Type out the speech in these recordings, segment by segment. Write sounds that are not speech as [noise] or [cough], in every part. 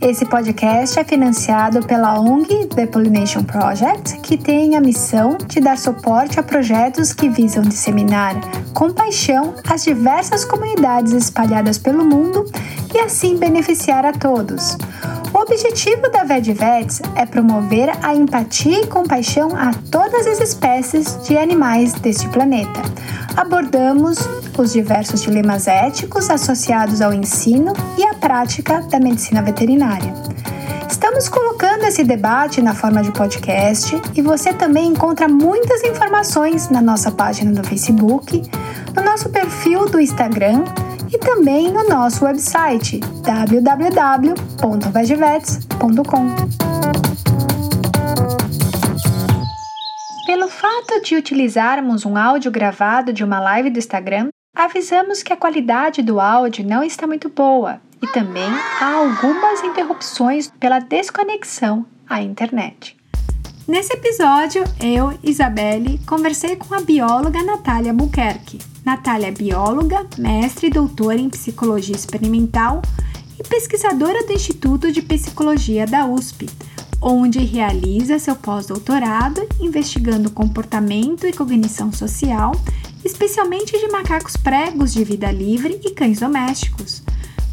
Esse podcast é financiado pela ONG The Pollination Project, que tem a missão de dar suporte a projetos que visam disseminar com paixão as diversas comunidades espalhadas pelo mundo e assim beneficiar a todos. O objetivo da VetVets é promover a empatia e compaixão a todas as espécies de animais deste planeta. Abordamos os diversos dilemas éticos associados ao ensino e à prática da medicina veterinária. Estamos colocando esse debate na forma de podcast e você também encontra muitas informações na nossa página do Facebook, no nosso perfil do Instagram e também no nosso website www.vegevets.com. Pelo fato de utilizarmos um áudio gravado de uma live do Instagram, avisamos que a qualidade do áudio não está muito boa e também há algumas interrupções pela desconexão à internet. Nesse episódio, eu, Isabelle, conversei com a bióloga Natália Buquerque. Natália é bióloga, mestre e doutora em psicologia experimental e pesquisadora do Instituto de Psicologia da USP, onde realiza seu pós-doutorado investigando comportamento e cognição social especialmente de macacos pregos de vida livre e cães domésticos.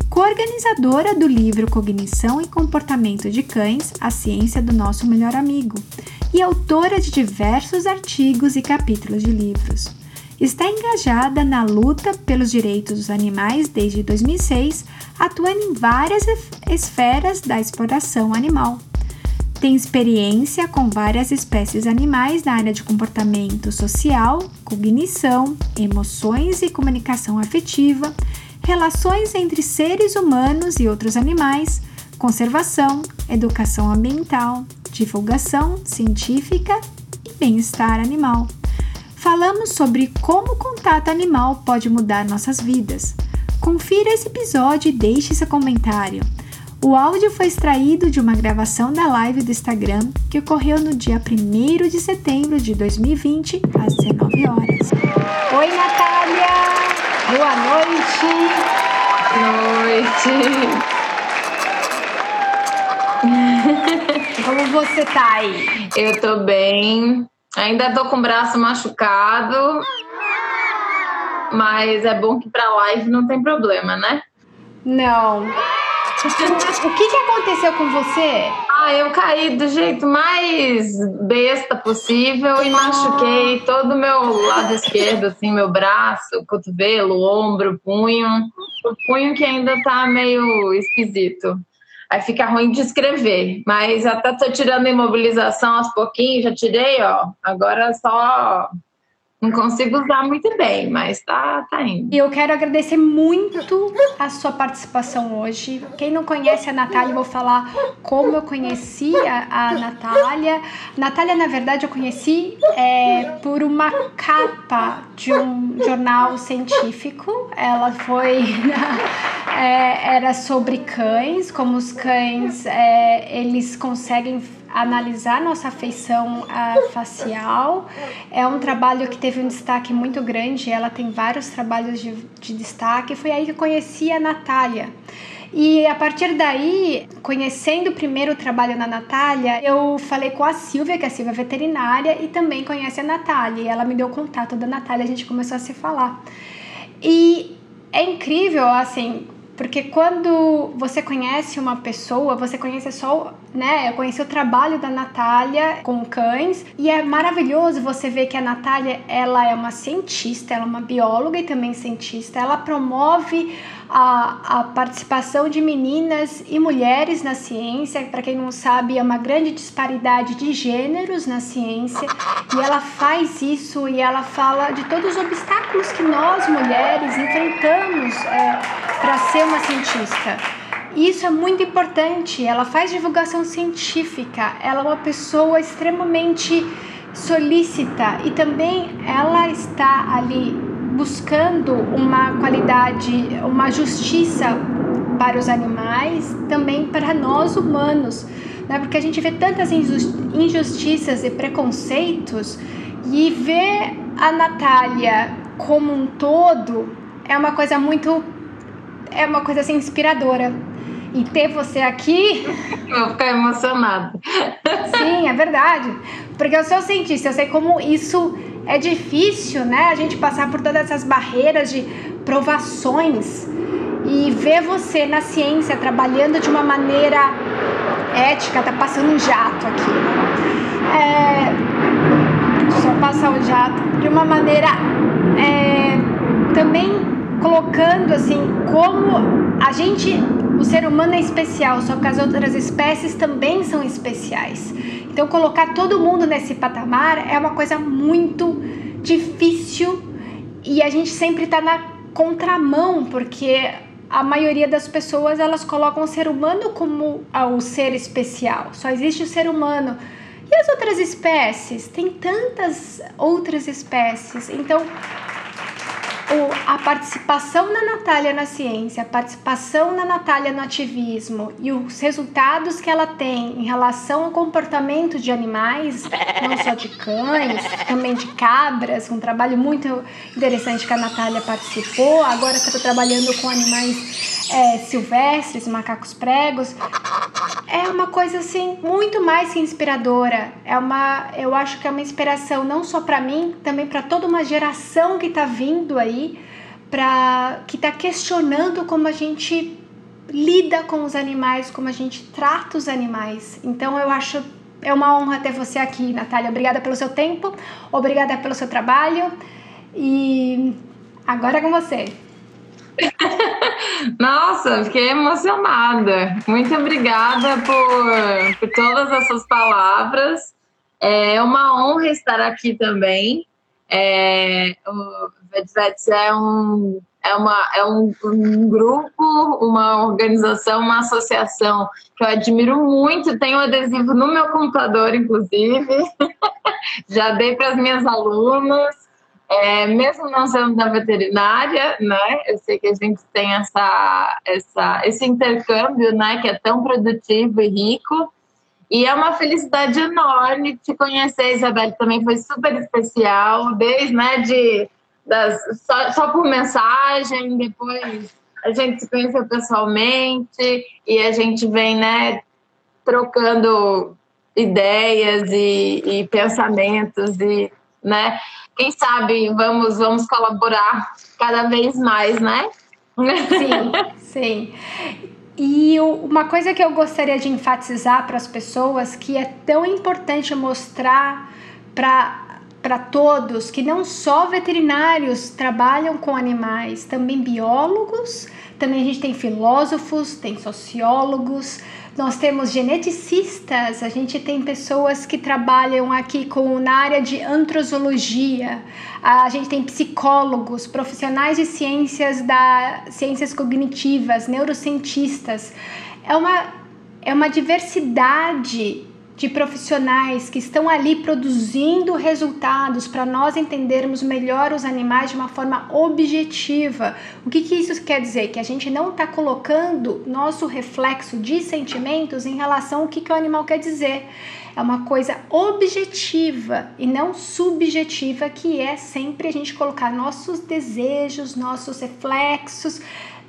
Coorganizadora do livro Cognição e Comportamento de Cães, A Ciência do Nosso Melhor Amigo, e autora de diversos artigos e capítulos de livros. Está engajada na luta pelos direitos dos animais desde 2006, atuando em várias esferas da exploração animal. Tem experiência com várias espécies animais na área de comportamento social, cognição, emoções e comunicação afetiva, relações entre seres humanos e outros animais, conservação, educação ambiental, divulgação científica e bem-estar animal. Falamos sobre como o contato animal pode mudar nossas vidas. Confira esse episódio e deixe seu comentário. O áudio foi extraído de uma gravação da live do Instagram que ocorreu no dia 1 de setembro de 2020, às 19 horas. Oi, Natália! Boa noite! Noite! [laughs] Como você tá aí? Eu tô bem. Ainda tô com o braço machucado. Mas é bom que pra live não tem problema, né? Não. O que, que aconteceu com você? Ah, eu caí do jeito mais besta possível e machuquei todo o meu lado esquerdo, assim, meu braço, cotovelo, ombro, punho. O punho que ainda tá meio esquisito. Aí fica ruim de escrever. Mas até tô tirando imobilização aos pouquinhos, já tirei, ó. Agora é só não consigo usar muito bem, mas tá, tá indo. E eu quero agradecer muito a sua participação hoje. Quem não conhece a Natália, vou falar como eu conheci a, a Natália. Natália, na verdade, eu conheci é, por uma capa de um jornal científico. Ela foi. [laughs] é, era sobre cães, como os cães é, eles conseguem analisar nossa feição uh, facial. É um trabalho que teve um destaque muito grande, ela tem vários trabalhos de, de destaque. Foi aí que eu conheci a Natália. E a partir daí, conhecendo primeiro o trabalho da Natália, eu falei com a Silvia, que é a Silvia é veterinária, e também conhece a Natália. E ela me deu contato da Natália, a gente começou a se falar. E é incrível, assim, porque quando você conhece uma pessoa, você conhece só, né? Eu conheci o trabalho da Natália com cães e é maravilhoso você ver que a Natália, ela é uma cientista, ela é uma bióloga e também cientista. Ela promove a, a participação de meninas e mulheres na ciência. Para quem não sabe, é uma grande disparidade de gêneros na ciência e ela faz isso e ela fala de todos os obstáculos que nós mulheres enfrentamos é, para ser uma cientista. Isso é muito importante. Ela faz divulgação científica. Ela é uma pessoa extremamente solícita e também ela está ali buscando uma qualidade, uma justiça para os animais, também para nós humanos, né? porque a gente vê tantas injustiças e preconceitos e ver a Natália como um todo é uma coisa muito é uma coisa assim inspiradora e ter você aqui. [laughs] Eu vou ficar emocionada. Sim, é verdade. Porque eu sou cientista, eu sei como isso é difícil, né? A gente passar por todas essas barreiras de provações e ver você na ciência trabalhando de uma maneira ética, tá passando um jato aqui, né? É, só passar o jato de uma maneira é, também colocando assim como a gente o ser humano é especial, só que as outras espécies também são especiais. Então, colocar todo mundo nesse patamar é uma coisa muito difícil e a gente sempre está na contramão, porque a maioria das pessoas elas colocam o ser humano como o ser especial. Só existe o ser humano. E as outras espécies? Tem tantas outras espécies. Então, a participação da Natália na ciência, a participação da Natália no ativismo e os resultados que ela tem em relação ao comportamento de animais, não só de cães, também de cabras, um trabalho muito interessante que a Natália participou. Agora está trabalhando com animais é, silvestres, macacos pregos. É uma coisa assim muito mais que inspiradora. É uma, eu acho que é uma inspiração não só para mim, também para toda uma geração que está vindo aí para que está questionando como a gente lida com os animais, como a gente trata os animais. Então eu acho é uma honra ter você aqui, Natália. Obrigada pelo seu tempo, obrigada pelo seu trabalho e agora é com você. [laughs] Nossa, fiquei emocionada. Muito obrigada por, por todas essas palavras. É uma honra estar aqui também. É, o VetVets é um é, uma, é um, um, grupo, uma organização, uma associação que eu admiro muito. Tenho um adesivo no meu computador, inclusive. [laughs] Já dei para as minhas alunas. É, mesmo não sendo da veterinária, né? Eu sei que a gente tem essa, essa, esse intercâmbio, né? Que é tão produtivo e rico. E é uma felicidade enorme te conhecer, Isabel. Também foi super especial, desde né, de, das, só, só por mensagem, depois a gente se conheceu pessoalmente e a gente vem né, trocando ideias e, e pensamentos e né, quem sabe vamos vamos colaborar cada vez mais, né? Sim, [laughs] sim. E uma coisa que eu gostaria de enfatizar para as pessoas que é tão importante mostrar para para todos que não só veterinários trabalham com animais, também biólogos, também a gente tem filósofos, tem sociólogos, nós temos geneticistas, a gente tem pessoas que trabalham aqui com, na área de antrosologia, a gente tem psicólogos, profissionais de ciências da ciências cognitivas, neurocientistas. É uma, é uma diversidade de profissionais que estão ali produzindo resultados para nós entendermos melhor os animais de uma forma objetiva. O que, que isso quer dizer? Que a gente não está colocando nosso reflexo de sentimentos em relação ao que, que o animal quer dizer. É uma coisa objetiva e não subjetiva, que é sempre a gente colocar nossos desejos, nossos reflexos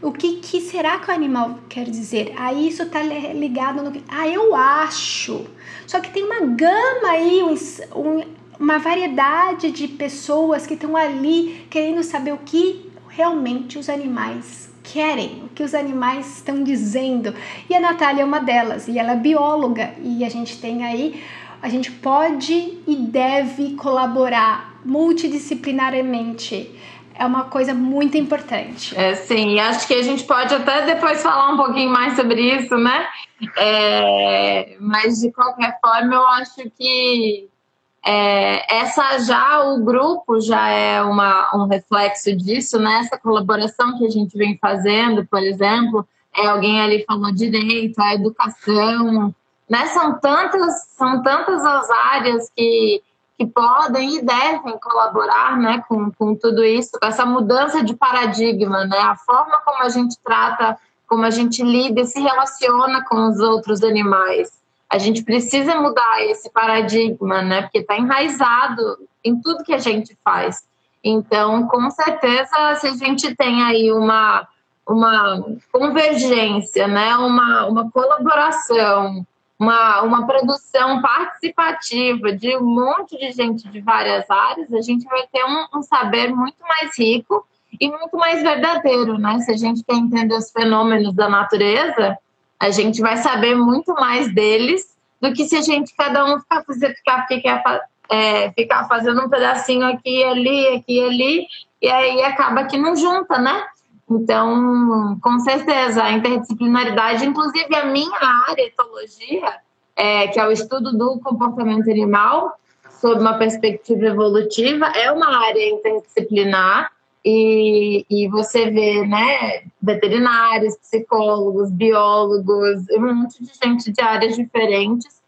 o que, que, será que o animal quer dizer? Aí isso está ligado no que. Ah, eu acho. Só que tem uma gama aí, um, um, uma variedade de pessoas que estão ali querendo saber o que realmente os animais querem, o que os animais estão dizendo. E a Natália é uma delas, e ela é bióloga, e a gente tem aí, a gente pode e deve colaborar multidisciplinarmente é uma coisa muito importante. É, sim, acho que a gente pode até depois falar um pouquinho mais sobre isso, né? É, mas de qualquer forma, eu acho que é, essa já, o grupo já é uma, um reflexo disso, né? Essa colaboração que a gente vem fazendo, por exemplo, é, alguém ali falou direito, a educação, né? São tantas, são tantas as áreas que que podem e devem colaborar né, com, com tudo isso, com essa mudança de paradigma, né? A forma como a gente trata como a gente lida e se relaciona com os outros animais. A gente precisa mudar esse paradigma, né? Porque está enraizado em tudo que a gente faz. Então, com certeza, se a gente tem aí uma, uma convergência, né? uma, uma colaboração, uma, uma produção participativa de um monte de gente de várias áreas, a gente vai ter um, um saber muito mais rico e muito mais verdadeiro, né? Se a gente quer entender os fenômenos da natureza, a gente vai saber muito mais deles do que se a gente cada um ficar, ficar, ficar, é, ficar fazendo um pedacinho aqui ali, aqui ali, e aí acaba que não junta, né? Então, com certeza, a interdisciplinaridade, inclusive a minha área, etologia, é, que é o estudo do comportamento animal, sob uma perspectiva evolutiva, é uma área interdisciplinar. E, e você vê, né, veterinários, psicólogos, biólogos, um monte de gente de áreas diferentes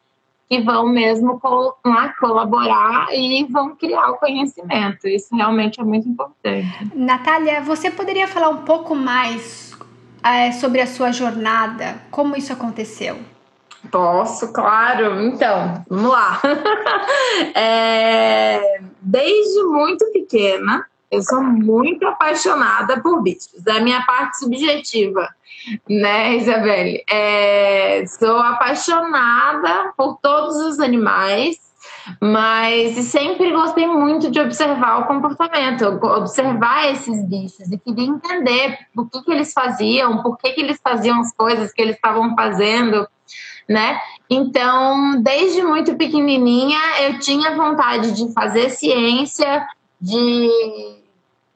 que vão mesmo lá colaborar e vão criar o conhecimento. Isso realmente é muito importante. Natália, você poderia falar um pouco mais é, sobre a sua jornada? Como isso aconteceu? Posso, claro. Então, vamos lá. [laughs] é, desde muito pequena, eu sou muito apaixonada por bichos. É a minha parte subjetiva, né, Isabelle? É, sou apaixonada por todos os animais, mas sempre gostei muito de observar o comportamento, observar esses bichos e queria entender o que, que eles faziam, por que, que eles faziam as coisas que eles estavam fazendo, né? Então, desde muito pequenininha, eu tinha vontade de fazer ciência, de,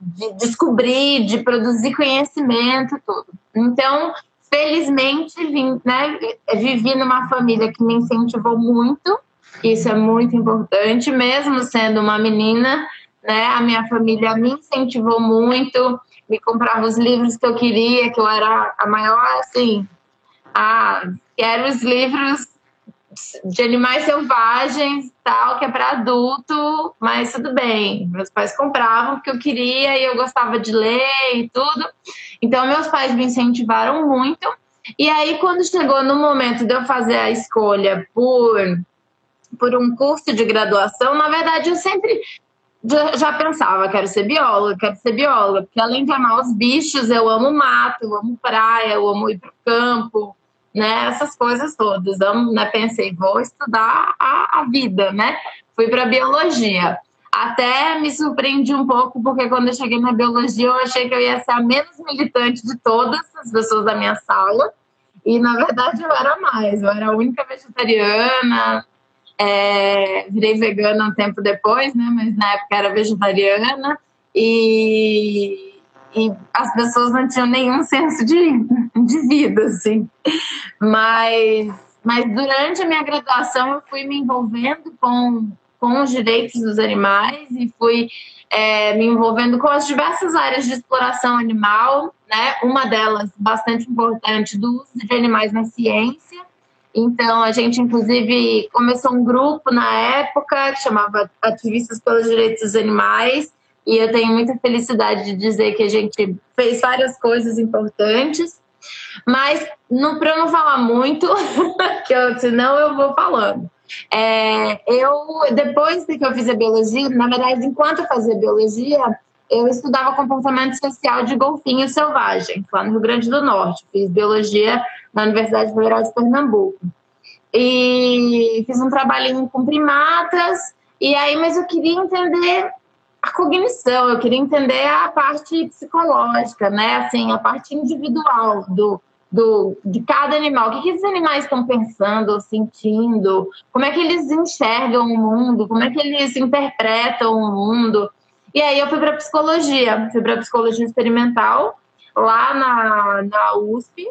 de descobrir, de produzir conhecimento, tudo. Então, felizmente, vim, né, vivi numa família que me incentivou muito, isso é muito importante, mesmo sendo uma menina, né, a minha família me incentivou muito, me comprava os livros que eu queria, que eu era a maior, assim, a, quero os livros de animais selvagens, tal, que é para adulto, mas tudo bem. Meus pais compravam que eu queria e eu gostava de ler e tudo. Então, meus pais me incentivaram muito. E aí, quando chegou no momento de eu fazer a escolha por, por um curso de graduação, na verdade, eu sempre já pensava, quero ser bióloga, quero ser bióloga, porque além de amar os bichos, eu amo mato, eu amo praia, eu amo ir para o campo, né? Essas coisas todas. Eu né, pensei, vou estudar a, a vida, né? Fui para biologia. Até me surpreendi um pouco, porque quando eu cheguei na biologia, eu achei que eu ia ser a menos militante de todas as pessoas da minha sala. E, na verdade, eu era mais. Eu era a única vegetariana. É, virei vegana um tempo depois, né? Mas na época era vegetariana. E e as pessoas não tinham nenhum senso de, de vida, assim. Mas, mas durante a minha graduação eu fui me envolvendo com, com os direitos dos animais e fui é, me envolvendo com as diversas áreas de exploração animal, né? Uma delas bastante importante do uso de animais na ciência. Então, a gente, inclusive, começou um grupo na época que chamava Ativistas pelos Direitos dos Animais, e eu tenho muita felicidade de dizer que a gente fez várias coisas importantes, mas para não falar muito, [laughs] que eu, senão eu vou falando. É, eu depois que eu fiz a biologia, na verdade, enquanto eu fazia biologia, eu estudava comportamento social de golfinhos selvagens lá no Rio Grande do Norte. Fiz biologia na Universidade Federal de Pernambuco. E fiz um trabalhinho com primatas, e aí, mas eu queria entender a cognição, eu queria entender a parte psicológica, né? Assim, a parte individual do, do, de cada animal. O que, que esses animais estão pensando, sentindo? Como é que eles enxergam o mundo? Como é que eles interpretam o mundo? E aí eu fui para psicologia, fui para psicologia experimental lá na, na USP,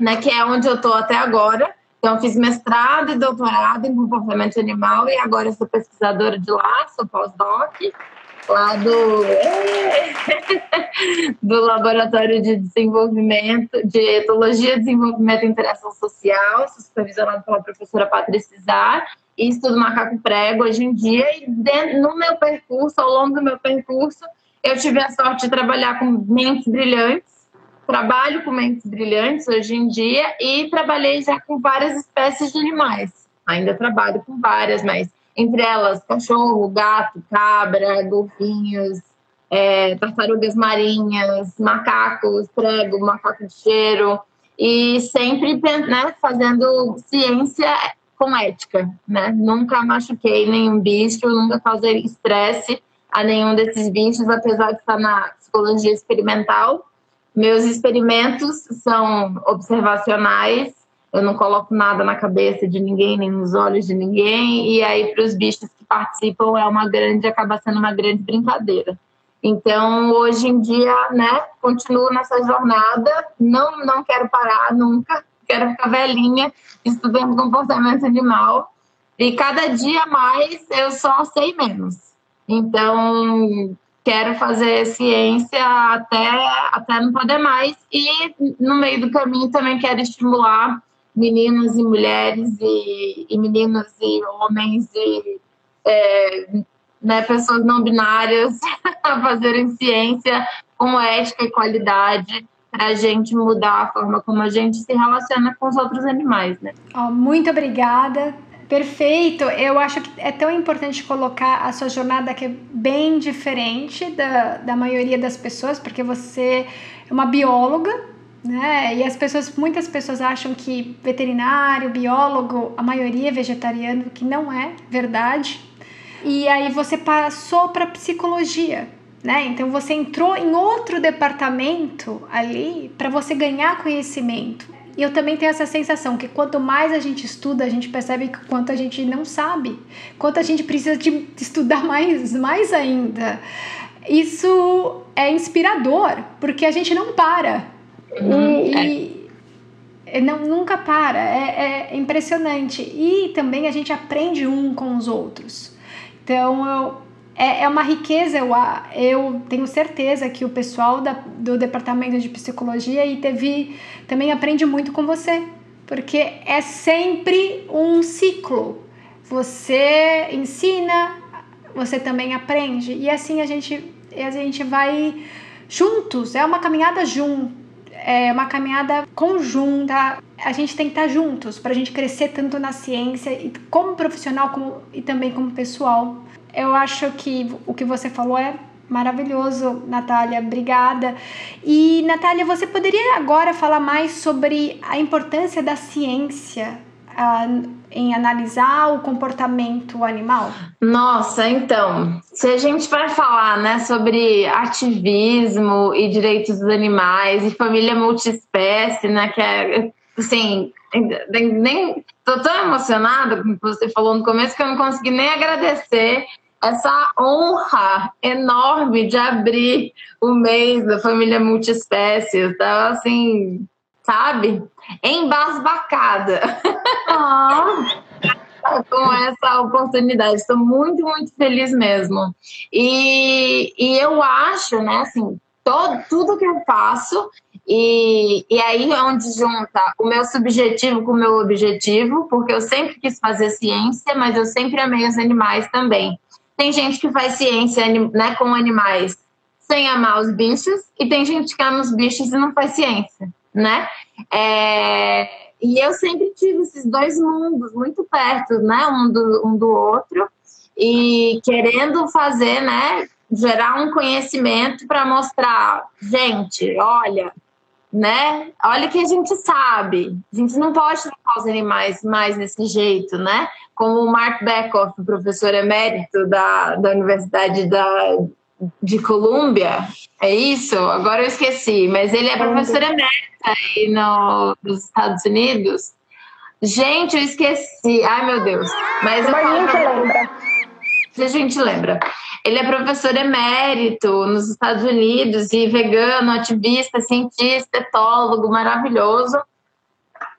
né, que é onde eu estou até agora. Então, fiz mestrado e doutorado em comportamento animal e agora sou pesquisadora de lá, sou pós-doc, lá do, [laughs] do Laboratório de Desenvolvimento, de Etologia, Desenvolvimento e Interação Social, supervisionado pela professora Patrícia Zar, e estudo macaco prego hoje em dia. E dentro, no meu percurso, ao longo do meu percurso, eu tive a sorte de trabalhar com mentes brilhantes, trabalho com mentes brilhantes hoje em dia e trabalhei já com várias espécies de animais. Ainda trabalho com várias, mas entre elas cachorro, gato, cabra, golfinhos, é, tartarugas marinhas, macacos, prego, macaco de cheiro, e sempre né, fazendo ciência com ética, né? Nunca machuquei nenhum bicho, nunca causei estresse a nenhum desses bichos, apesar de estar na psicologia experimental. Meus experimentos são observacionais, eu não coloco nada na cabeça de ninguém, nem nos olhos de ninguém, e aí para os bichos que participam é uma grande, acaba sendo uma grande brincadeira. Então, hoje em dia, né, continuo nessa jornada, não, não quero parar nunca, quero ficar velhinha estudando comportamento animal, e cada dia mais eu só sei menos. Então, quero fazer ciência até, até não poder mais, e no meio do caminho também quero estimular meninos e mulheres, e, e meninos e homens, e é, né, pessoas não binárias [laughs] a fazerem ciência com ética e qualidade para a gente mudar a forma como a gente se relaciona com os outros animais, né? Oh, muito obrigada. Perfeito. Eu acho que é tão importante colocar a sua jornada que é bem diferente da, da maioria das pessoas, porque você é uma bióloga, né? E as pessoas, muitas pessoas acham que veterinário, biólogo, a maioria é vegetariano, que não é verdade. E aí você passou para psicologia, né? Então você entrou em outro departamento ali para você ganhar conhecimento. E eu também tenho essa sensação que quanto mais a gente estuda, a gente percebe que quanto a gente não sabe, quanto a gente precisa de estudar [laughs] mais, mais ainda. Isso é inspirador, porque a gente não para. Uhum, e, é. não, nunca para, é, é impressionante. E também a gente aprende um com os outros. Então, eu, é, é uma riqueza, eu, eu tenho certeza que o pessoal da, do departamento de psicologia e teve, também aprende muito com você, porque é sempre um ciclo. Você ensina, você também aprende, e assim a gente, a gente vai juntos, é uma caminhada junto, é uma caminhada conjunta. A gente tem que estar juntos para a gente crescer tanto na ciência e como profissional como, e também como pessoal. Eu acho que o que você falou é maravilhoso, Natália. Obrigada. E, Natália, você poderia agora falar mais sobre a importância da ciência uh, em analisar o comportamento animal? Nossa, então, se a gente vai falar né, sobre ativismo e direitos dos animais e família multiespécie, né, que é, assim, nem tô tão emocionada com o que você falou no começo que eu não consegui nem agradecer essa honra enorme de abrir o mês da família multiespécies. Então, assim, sabe? Embasbacada. Ah. [laughs] com essa oportunidade. Estou muito, muito feliz mesmo. E, e eu acho, né, assim, todo, tudo que eu faço, e, e aí é onde junta o meu subjetivo com o meu objetivo, porque eu sempre quis fazer ciência, mas eu sempre amei os animais também. Tem gente que faz ciência né, com animais sem amar os bichos, e tem gente que ama os bichos e não faz ciência, né? É, e eu sempre tive esses dois mundos muito perto, né? Um do, um do outro, e querendo fazer, né? Gerar um conhecimento para mostrar, gente, olha, né? Olha que a gente sabe. A gente não pode tratar os animais mais desse jeito, né? Como o Mark Beckhoff, professor emérito da, da Universidade da, de Colômbia, é isso? Agora eu esqueci, mas ele é professor emérito aí no, nos Estados Unidos. Gente, eu esqueci. Ai, meu Deus. Mas eu falo pra... Se a gente lembra. Ele é professor emérito nos Estados Unidos e vegano, ativista, cientista, etólogo, maravilhoso.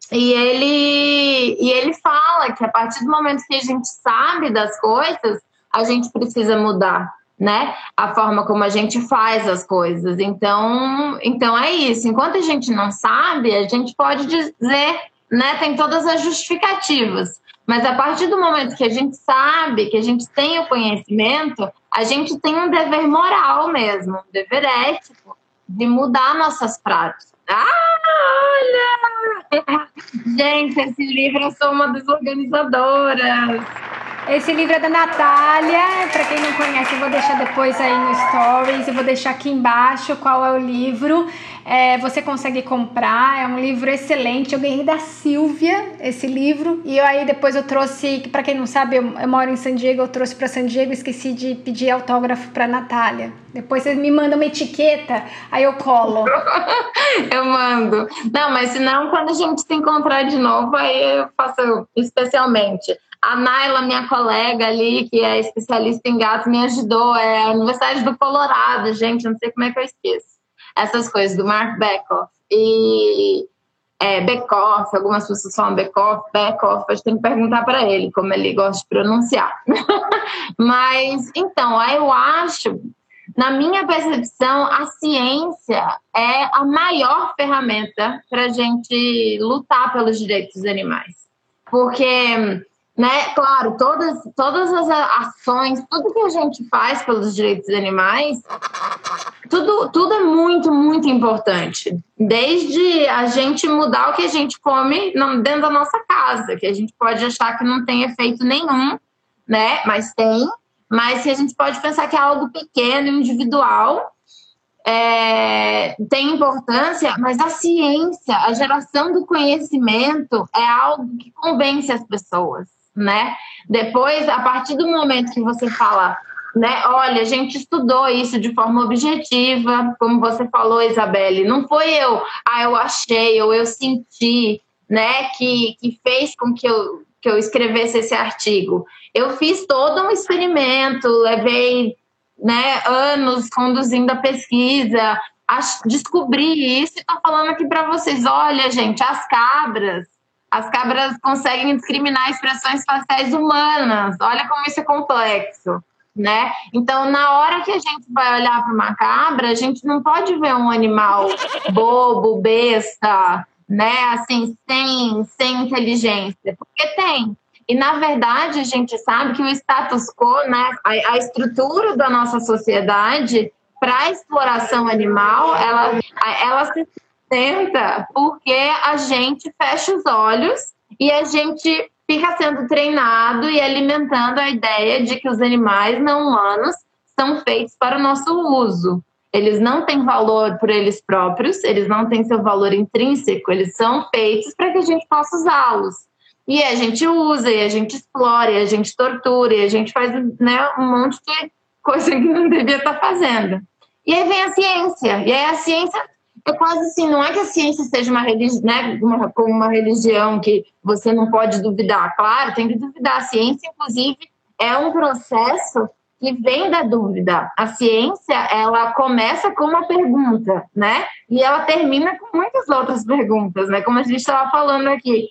E ele, e ele fala que a partir do momento que a gente sabe das coisas, a gente precisa mudar, né? A forma como a gente faz as coisas. Então, então é isso. Enquanto a gente não sabe, a gente pode dizer, né? Tem todas as justificativas. Mas a partir do momento que a gente sabe, que a gente tem o conhecimento, a gente tem um dever moral mesmo, um dever ético de mudar nossas práticas, Ah, olha! Gente, esse livro eu sou uma das organizadoras. Esse livro é da Natália. Para quem não conhece, eu vou deixar depois aí no Stories. Eu vou deixar aqui embaixo qual é o livro. É, você consegue comprar, é um livro excelente. Eu ganhei da Silvia esse livro. E aí depois eu trouxe, para quem não sabe, eu, eu, moro em San Diego, eu trouxe para San Diego, esqueci de pedir autógrafo para Natália. Depois vocês me mandam uma etiqueta, aí eu colo. [laughs] eu mando. Não, mas senão quando a gente se encontrar de novo, aí eu faço especialmente. A Naila, minha colega ali, que é especialista em gatos, me ajudou. É a Universidade do Colorado, gente, não sei como é que eu esqueço. Essas coisas do Mark Beckoff. E é, Beckoff, algumas pessoas falam Beckoff, Beckoff, a gente tem que perguntar para ele como ele gosta de pronunciar. [laughs] Mas, então, eu acho, na minha percepção, a ciência é a maior ferramenta para a gente lutar pelos direitos dos animais. Porque né? Claro, todas, todas as ações, tudo que a gente faz pelos direitos dos animais, tudo, tudo é muito, muito importante. Desde a gente mudar o que a gente come dentro da nossa casa, que a gente pode achar que não tem efeito nenhum, né? Mas tem. Mas que a gente pode pensar que é algo pequeno, individual, é, tem importância, mas a ciência, a geração do conhecimento é algo que convence as pessoas né? Depois, a partir do momento que você fala, né? Olha, a gente estudou isso de forma objetiva, como você falou, Isabelle. Não foi eu, ah, eu achei ou eu senti, né? Que, que fez com que eu, que eu escrevesse esse artigo. Eu fiz todo um experimento, levei né, anos conduzindo a pesquisa, descobri isso e estou falando aqui para vocês. Olha, gente, as cabras as cabras conseguem discriminar expressões faciais humanas. Olha como isso é complexo, né? Então, na hora que a gente vai olhar para uma cabra, a gente não pode ver um animal bobo, besta, né? Assim, sem, sem inteligência, porque tem. E, na verdade, a gente sabe que o status quo, né, a, a estrutura da nossa sociedade para exploração animal, ela, ela se sustenta porque a gente fecha os olhos e a gente fica sendo treinado e alimentando a ideia de que os animais não humanos são feitos para o nosso uso. Eles não têm valor por eles próprios, eles não têm seu valor intrínseco, eles são feitos para que a gente possa usá-los. E a gente usa, e a gente explora, e a gente tortura, e a gente faz né, um monte de coisa que não devia estar fazendo. E aí vem a ciência, e aí a ciência é quase assim, não é que a ciência seja uma religião, né, uma, como uma religião que você não pode duvidar. Claro, tem que duvidar. A ciência, inclusive, é um processo que vem da dúvida. A ciência, ela começa com uma pergunta, né? E ela termina com muitas outras perguntas, né? Como a gente estava falando aqui.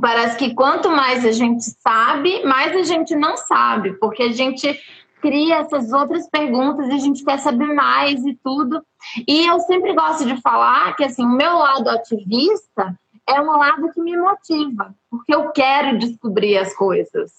Parece que quanto mais a gente sabe, mais a gente não sabe, porque a gente cria essas outras perguntas e a gente quer saber mais e tudo. E eu sempre gosto de falar que assim, o meu lado ativista é um lado que me motiva, porque eu quero descobrir as coisas,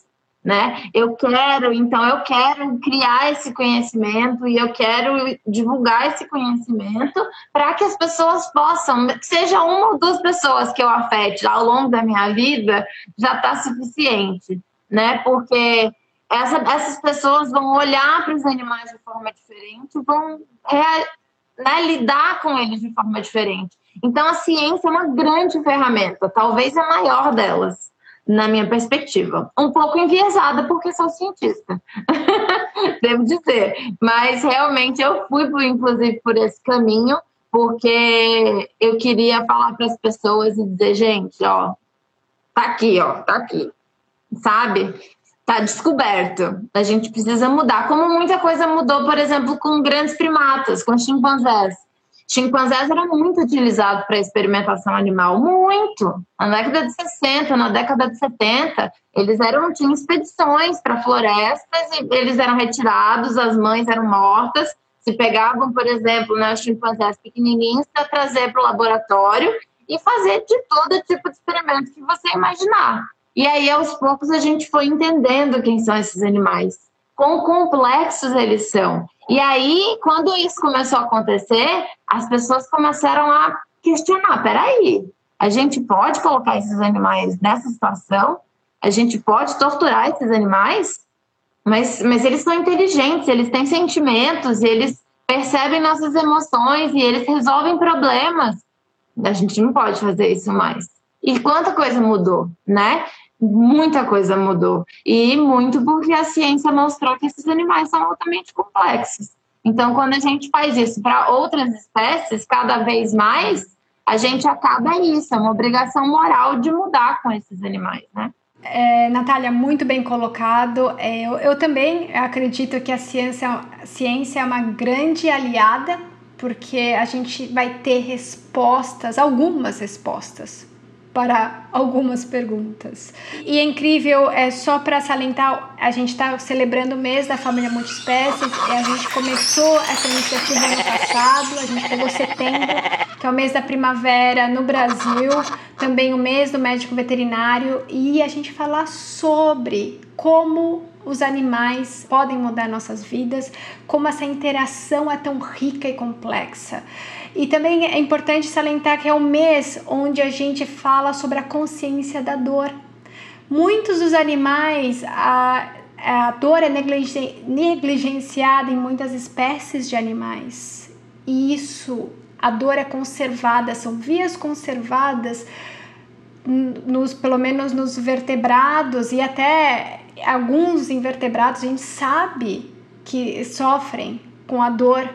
né? Eu quero, então eu quero criar esse conhecimento e eu quero divulgar esse conhecimento para que as pessoas possam, seja uma ou duas pessoas que eu afete ao longo da minha vida, já está suficiente, né? Porque essa, essas pessoas vão olhar para os animais de forma diferente, vão né, lidar com eles de forma diferente. Então, a ciência é uma grande ferramenta, talvez a maior delas, na minha perspectiva. Um pouco enviesada, porque sou cientista, [laughs] devo dizer. Mas, realmente, eu fui, inclusive, por esse caminho, porque eu queria falar para as pessoas e dizer, gente, ó, tá aqui, ó, tá aqui, sabe? Tá descoberto. A gente precisa mudar. Como muita coisa mudou, por exemplo, com grandes primatas, com chimpanzés. Chimpanzés era muito utilizado para experimentação animal, muito. Na década de 60, na década de 70, eles eram tinham expedições para florestas e eles eram retirados, as mães eram mortas, se pegavam, por exemplo, né, chimpanzés pequenininhos para trazer para o laboratório e fazer de todo tipo de experimento que você imaginar. E aí, aos poucos, a gente foi entendendo quem são esses animais, quão complexos eles são. E aí, quando isso começou a acontecer, as pessoas começaram a questionar: peraí, a gente pode colocar esses animais nessa situação? A gente pode torturar esses animais? Mas, mas eles são inteligentes, eles têm sentimentos, eles percebem nossas emoções e eles resolvem problemas. A gente não pode fazer isso mais. E quanta coisa mudou, né? Muita coisa mudou. E muito porque a ciência mostrou que esses animais são altamente complexos. Então, quando a gente faz isso para outras espécies, cada vez mais, a gente acaba isso, é uma obrigação moral de mudar com esses animais, né? É, Natália, muito bem colocado. É, eu, eu, também acredito que a ciência, a ciência é uma grande aliada, porque a gente vai ter respostas, algumas respostas para algumas perguntas. E é incrível, é só para salientar, a gente está celebrando o mês da família multiespécies e a gente começou essa iniciativa ano passado, a gente pegou setembro, que é o mês da primavera no Brasil, também o mês do médico veterinário e a gente falar sobre como os animais podem mudar nossas vidas, como essa interação é tão rica e complexa. E também é importante salientar que é o mês onde a gente fala sobre a consciência da dor. Muitos dos animais, a, a dor é negligenciada em muitas espécies de animais. E isso, a dor é conservada, são vias conservadas nos, pelo menos nos vertebrados e até alguns invertebrados a gente sabe que sofrem com a dor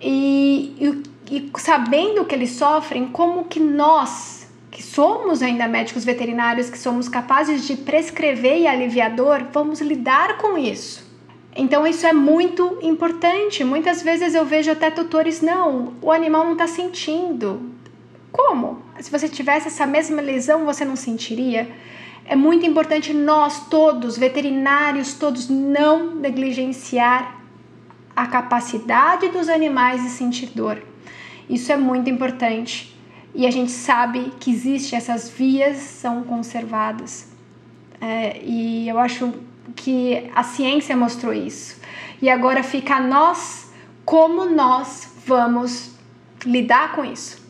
e, e e sabendo que eles sofrem, como que nós, que somos ainda médicos veterinários, que somos capazes de prescrever e aliviar dor, vamos lidar com isso? Então isso é muito importante. Muitas vezes eu vejo até tutores, não, o animal não está sentindo. Como? Se você tivesse essa mesma lesão, você não sentiria? É muito importante nós todos, veterinários todos, não negligenciar a capacidade dos animais de sentir dor. Isso é muito importante. E a gente sabe que existem essas vias são conservadas. É, e eu acho que a ciência mostrou isso. E agora fica a nós como nós vamos lidar com isso.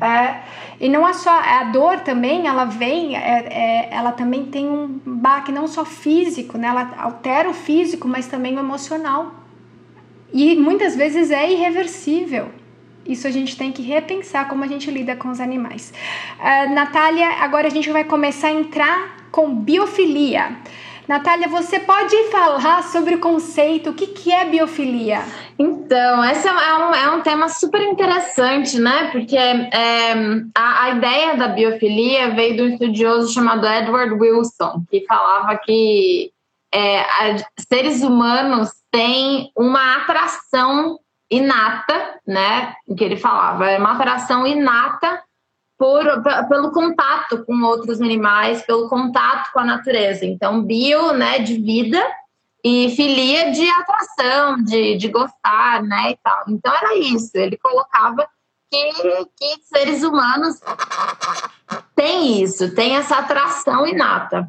É. É, e não é só a dor também, ela vem, é, é, ela também tem um baque não só físico, né? Ela altera o físico, mas também o emocional. E muitas vezes é irreversível. Isso a gente tem que repensar como a gente lida com os animais. Uh, Natália, agora a gente vai começar a entrar com biofilia. Natália, você pode falar sobre o conceito, o que, que é biofilia? Então, esse é um, é um tema super interessante, né? Porque é, a, a, ideia da biofilia veio de um estudioso chamado Edward Wilson, que falava que é, a, seres humanos tem uma atração inata, né? Que ele falava, é uma atração inata por, pelo contato com outros animais, pelo contato com a natureza. Então, bio, né, de vida e filia de atração, de, de gostar, né, e tal. Então, era isso. Ele colocava que, que seres humanos têm isso, têm essa atração inata.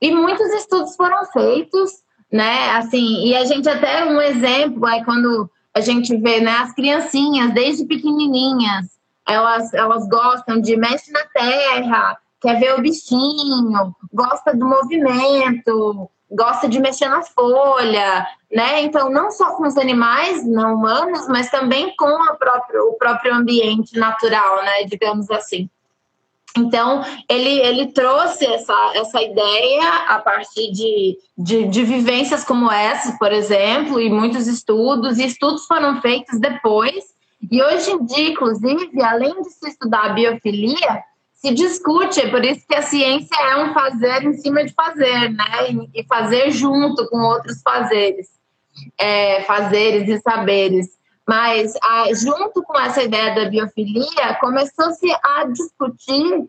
E muitos estudos foram feitos né? Assim, e a gente até um exemplo é quando a gente vê, né, as criancinhas desde pequenininhas, elas elas gostam de mexer na terra, quer ver o bichinho, gosta do movimento, gosta de mexer na folha, né? Então, não só com os animais não humanos, mas também com própria, o próprio ambiente natural, né? Digamos assim. Então, ele, ele trouxe essa, essa ideia a partir de, de, de, vivências como essa, por exemplo, e muitos estudos, e estudos foram feitos depois. E hoje em dia, inclusive, além de se estudar a biofilia, se discute, é por isso que a ciência é um fazer em cima de fazer, né? E fazer junto com outros fazeres, é, fazeres e saberes. Mas, a, junto com essa ideia da biofilia, começou-se a discutir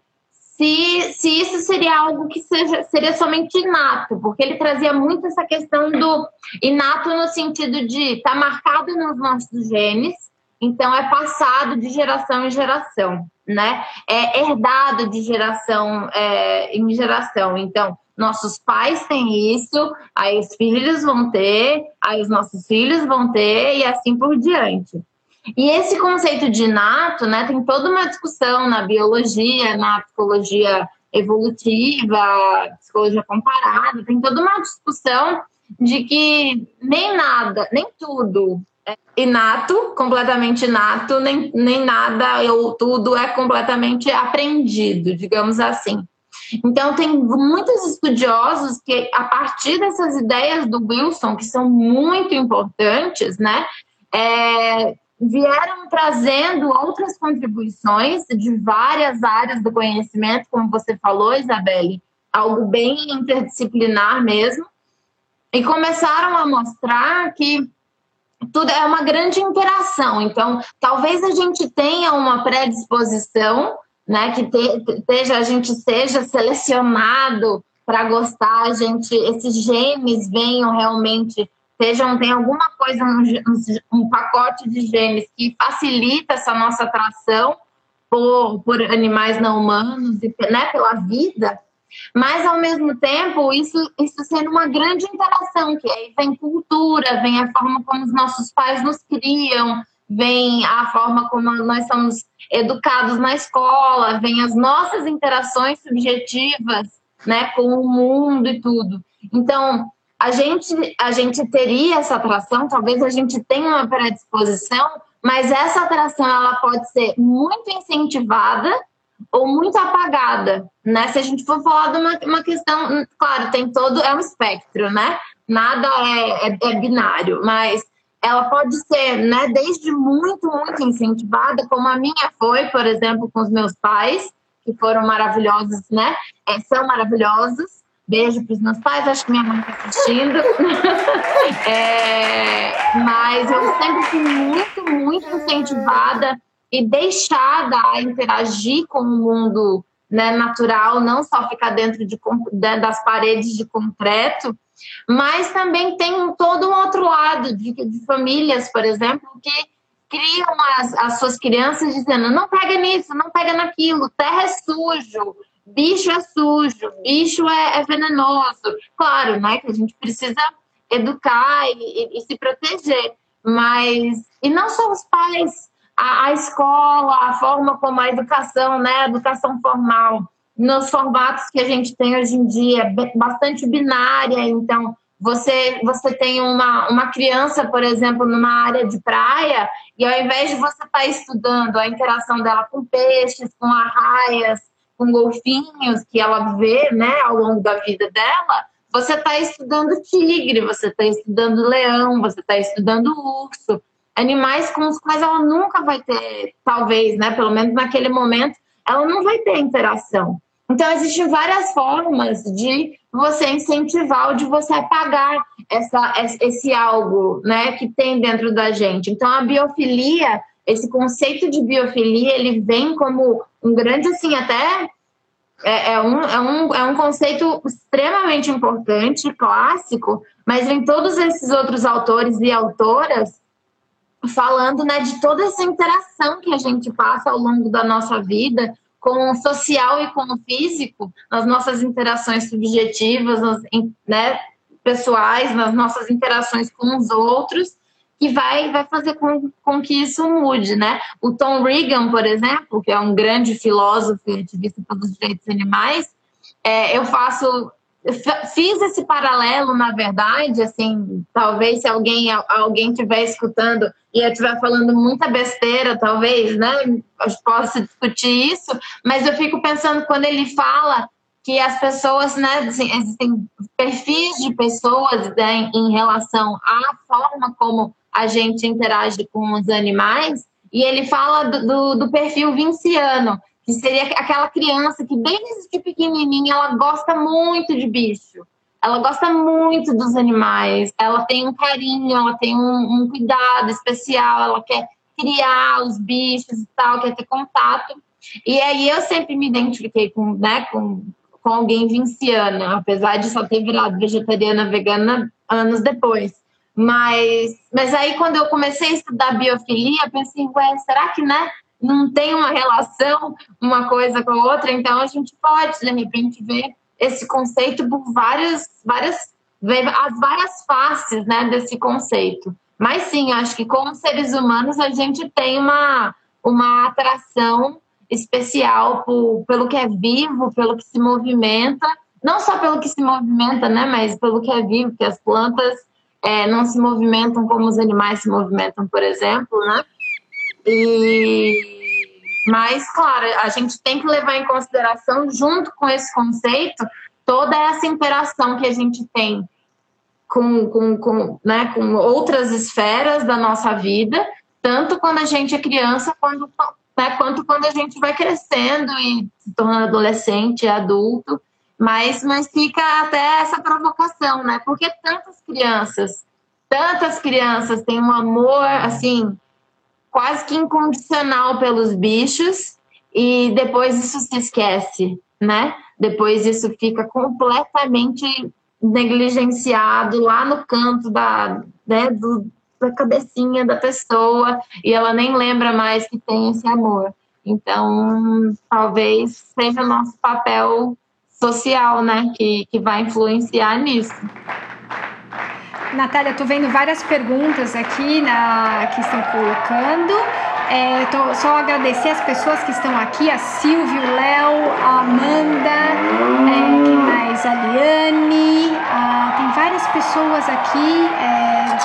se, se isso seria algo que seja, seria somente inato, porque ele trazia muito essa questão do inato no sentido de estar tá marcado nos nossos genes, então é passado de geração em geração, né? É herdado de geração é, em geração. Então, nossos pais têm isso, aí os filhos vão ter, aí os nossos filhos vão ter e assim por diante. E esse conceito de inato, né, tem toda uma discussão na biologia, na psicologia evolutiva, psicologia comparada, tem toda uma discussão de que nem nada, nem tudo é inato, completamente inato, nem, nem nada ou tudo é completamente aprendido, digamos assim. Então, tem muitos estudiosos que, a partir dessas ideias do Wilson, que são muito importantes, né, é, vieram trazendo outras contribuições de várias áreas do conhecimento, como você falou, Isabelle, algo bem interdisciplinar mesmo, e começaram a mostrar que tudo é uma grande interação. Então, talvez a gente tenha uma predisposição né? Que te, a gente seja selecionado para gostar, a gente, esses genes venham realmente, sejam, tem alguma coisa, um, um pacote de genes que facilita essa nossa atração por, por animais não humanos e né, pela vida, mas ao mesmo tempo isso, isso sendo uma grande interação, que aí vem cultura, vem a forma como os nossos pais nos criam, vem a forma como nós somos educados na escola, vem as nossas interações subjetivas, né, com o mundo e tudo. Então, a gente a gente teria essa atração, talvez a gente tenha uma predisposição, mas essa atração ela pode ser muito incentivada ou muito apagada, né? Se a gente for falar de uma, uma questão, claro, tem todo é um espectro, né? Nada é, é, é binário, mas ela pode ser, né, desde muito, muito incentivada, como a minha foi, por exemplo, com os meus pais, que foram maravilhosos, né? É, são maravilhosos. Beijo para os meus pais, acho que minha mãe está assistindo. [laughs] é, mas eu sempre fui muito, muito incentivada e deixada a interagir com o mundo né, natural, não só ficar dentro de, das paredes de concreto, mas também tem todo um outro lado de, de famílias, por exemplo, que criam as, as suas crianças dizendo: não pega nisso, não pega naquilo, terra é sujo, bicho é sujo, bicho é, é venenoso. Claro, né, que a gente precisa educar e, e, e, se proteger, mas e não só os pais, a, a escola, a forma como a educação, né, a educação formal nos formatos que a gente tem hoje em dia, bastante binária, então você, você tem uma, uma criança, por exemplo, numa área de praia, e ao invés de você estar tá estudando a interação dela com peixes, com arraias, com golfinhos que ela vê né, ao longo da vida dela, você está estudando tigre, você está estudando leão, você está estudando urso, animais com os quais ela nunca vai ter, talvez, né, pelo menos naquele momento, ela não vai ter interação. Então, existem várias formas de você incentivar ou de você apagar essa, esse algo né, que tem dentro da gente. Então, a biofilia, esse conceito de biofilia, ele vem como um grande, assim, até é, é, um, é, um, é um conceito extremamente importante, clássico, mas vem todos esses outros autores e autoras falando né, de toda essa interação que a gente passa ao longo da nossa vida com o social e com o físico, nas nossas interações subjetivas, nas, né, pessoais, nas nossas interações com os outros, que vai, vai fazer com, com que isso mude, né? O Tom Regan, por exemplo, que é um grande filósofo e ativista pelos direitos animais, é, eu faço fiz esse paralelo, na verdade, assim, talvez se alguém alguém estiver escutando e eu estiver falando muita besteira, talvez, né, eu possa discutir isso, mas eu fico pensando quando ele fala que as pessoas, né, assim, existem perfis de pessoas né, em relação à forma como a gente interage com os animais, e ele fala do, do, do perfil vinciano, que seria aquela criança que desde pequenininha ela gosta muito de bicho. Ela gosta muito dos animais, ela tem um carinho, ela tem um, um cuidado especial, ela quer criar os bichos e tal, quer ter contato. E aí eu sempre me identifiquei com, né, com, com alguém vinciana, apesar de só ter virado vegetariana, vegana anos depois. Mas, mas aí quando eu comecei a estudar biofilia, pensei, ué, será que, né? Não tem uma relação uma coisa com a outra, então a gente pode, de repente, ver esse conceito por várias, várias, as várias faces né, desse conceito. Mas sim, acho que como seres humanos a gente tem uma, uma atração especial por, pelo que é vivo, pelo que se movimenta, não só pelo que se movimenta, né, mas pelo que é vivo, que as plantas é, não se movimentam como os animais se movimentam, por exemplo, né? E mas, claro, a gente tem que levar em consideração, junto com esse conceito, toda essa interação que a gente tem com, com, com, né, com outras esferas da nossa vida, tanto quando a gente é criança, quando, né, quanto quando a gente vai crescendo e se tornando adolescente, adulto. Mas, mas fica até essa provocação, né? Porque tantas crianças, tantas crianças têm um amor, assim, quase que incondicional pelos bichos e depois isso se esquece, né? Depois isso fica completamente negligenciado lá no canto da, né, do, da cabecinha da pessoa e ela nem lembra mais que tem esse amor. Então, talvez seja o nosso papel social, né, que, que vai influenciar nisso. Natália, estou vendo várias perguntas aqui na, que estão colocando. É, tô, só agradecer as pessoas que estão aqui, a Silvio, Léo, a Amanda, é, quem mais? A Liane, a, tem várias pessoas aqui é,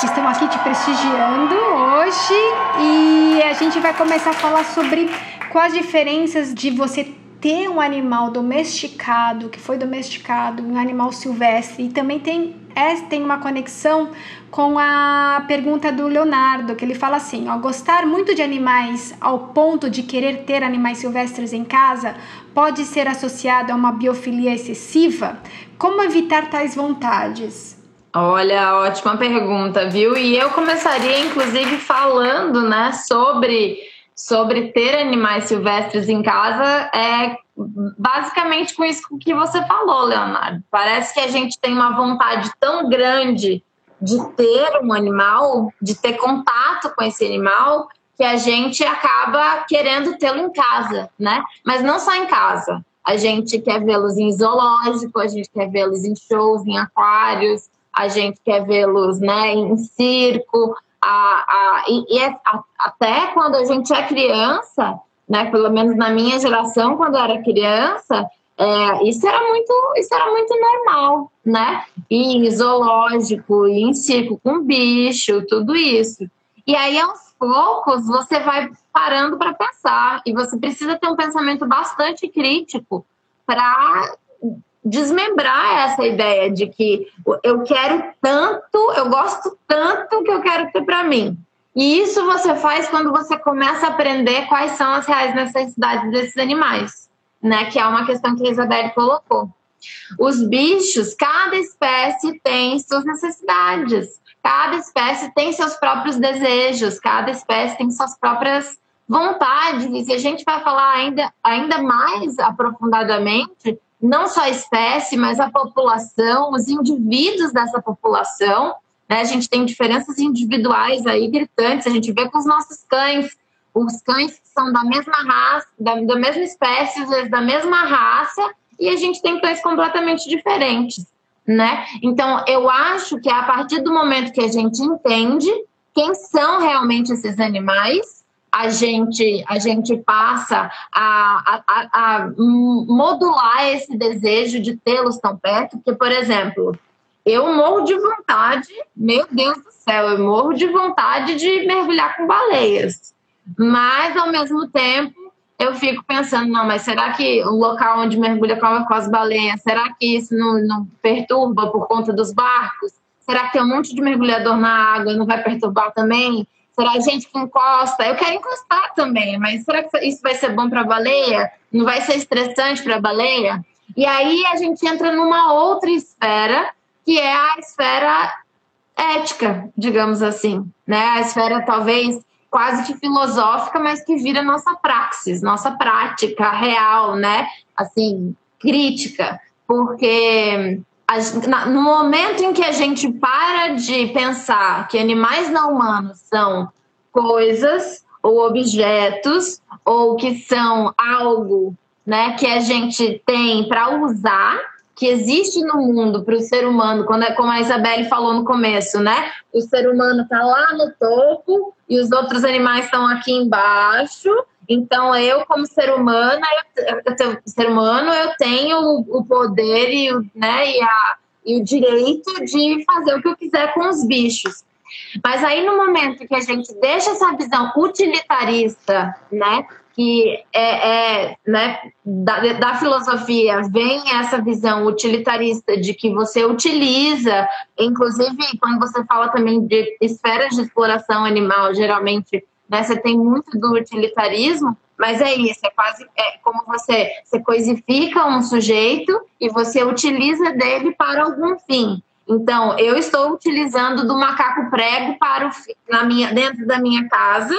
que estão aqui te prestigiando hoje e a gente vai começar a falar sobre quais diferenças de você ter um animal domesticado, que foi domesticado, um animal silvestre, e também tem, é, tem uma conexão com a pergunta do Leonardo, que ele fala assim: ó, gostar muito de animais ao ponto de querer ter animais silvestres em casa pode ser associado a uma biofilia excessiva? Como evitar tais vontades? Olha, ótima pergunta, viu? E eu começaria, inclusive, falando, né, sobre sobre ter animais silvestres em casa é basicamente com isso que você falou, Leonardo. Parece que a gente tem uma vontade tão grande de ter um animal, de ter contato com esse animal, que a gente acaba querendo tê-lo em casa, né? Mas não só em casa. A gente quer vê-los em zoológico, a gente quer vê-los em shows, em aquários, a gente quer vê-los né, em circo, a, a, e, e é, até quando a gente é criança, né, pelo menos na minha geração, quando eu era criança, é, isso era muito isso era muito normal, né? E em zoológico, e em circo com bicho, tudo isso. E aí, aos poucos, você vai parando para pensar. E você precisa ter um pensamento bastante crítico para desmembrar essa ideia de que eu quero tanto, eu gosto tanto que eu quero ter para mim. E isso você faz quando você começa a aprender quais são as reais necessidades desses animais, né? Que é uma questão que a Isabelle colocou. Os bichos, cada espécie tem suas necessidades, cada espécie tem seus próprios desejos, cada espécie tem suas próprias vontades. E se a gente vai falar ainda, ainda mais aprofundadamente, não só a espécie, mas a população, os indivíduos dessa população. Né? A gente tem diferenças individuais aí gritantes, a gente vê com os nossos cães, os cães que são da mesma raça, da, da mesma espécie, às vezes da mesma raça, e a gente tem cães completamente diferentes. Né? Então, eu acho que é a partir do momento que a gente entende quem são realmente esses animais, a gente, a gente passa a, a, a modular esse desejo de tê-los tão perto, porque, por exemplo, eu morro de vontade, meu Deus do céu, eu morro de vontade de mergulhar com baleias. Mas, ao mesmo tempo, eu fico pensando, não, mas será que o local onde mergulha com as baleias, será que isso não, não perturba por conta dos barcos? Será que tem um monte de mergulhador na água, não vai perturbar também? Será a gente que encosta? Eu quero encostar também, mas será que isso vai ser bom para a baleia? Não vai ser estressante para a baleia? E aí a gente entra numa outra esfera, que é a esfera ética, digamos assim, né? A esfera talvez quase que filosófica, mas que vira nossa praxis, nossa prática real, né? Assim, crítica, porque no momento em que a gente para de pensar que animais não humanos são coisas ou objetos ou que são algo né, que a gente tem para usar, que existe no mundo para o ser humano, quando é como a Isabelle falou no começo, né? O ser humano está lá no topo e os outros animais estão aqui embaixo. Então, eu, como ser humana, eu, eu, ser humano, eu tenho o, poder e, né, e, a, e o direito de fazer o que eu quiser com os bichos. Mas aí, no momento que a gente deixa essa visão utilitarista, né, que é, é né, da, da, filosofia vem essa visão utilitarista de que você utiliza, inclusive quando você fala também de esferas de exploração animal, geralmente né, você tem muito do utilitarismo, mas é isso, é quase é como você, você coisifica um sujeito e você utiliza dele para algum fim. Então, eu estou utilizando do macaco prego para o, na minha, dentro da minha casa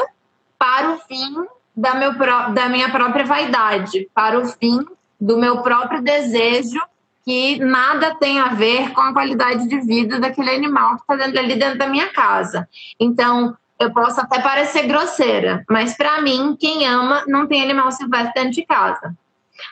para o fim da, meu, da minha própria vaidade, para o fim do meu próprio desejo, que nada tem a ver com a qualidade de vida daquele animal que está ali dentro da minha casa. Então, eu posso até parecer grosseira, mas para mim, quem ama não tem animal silvestre dentro de casa.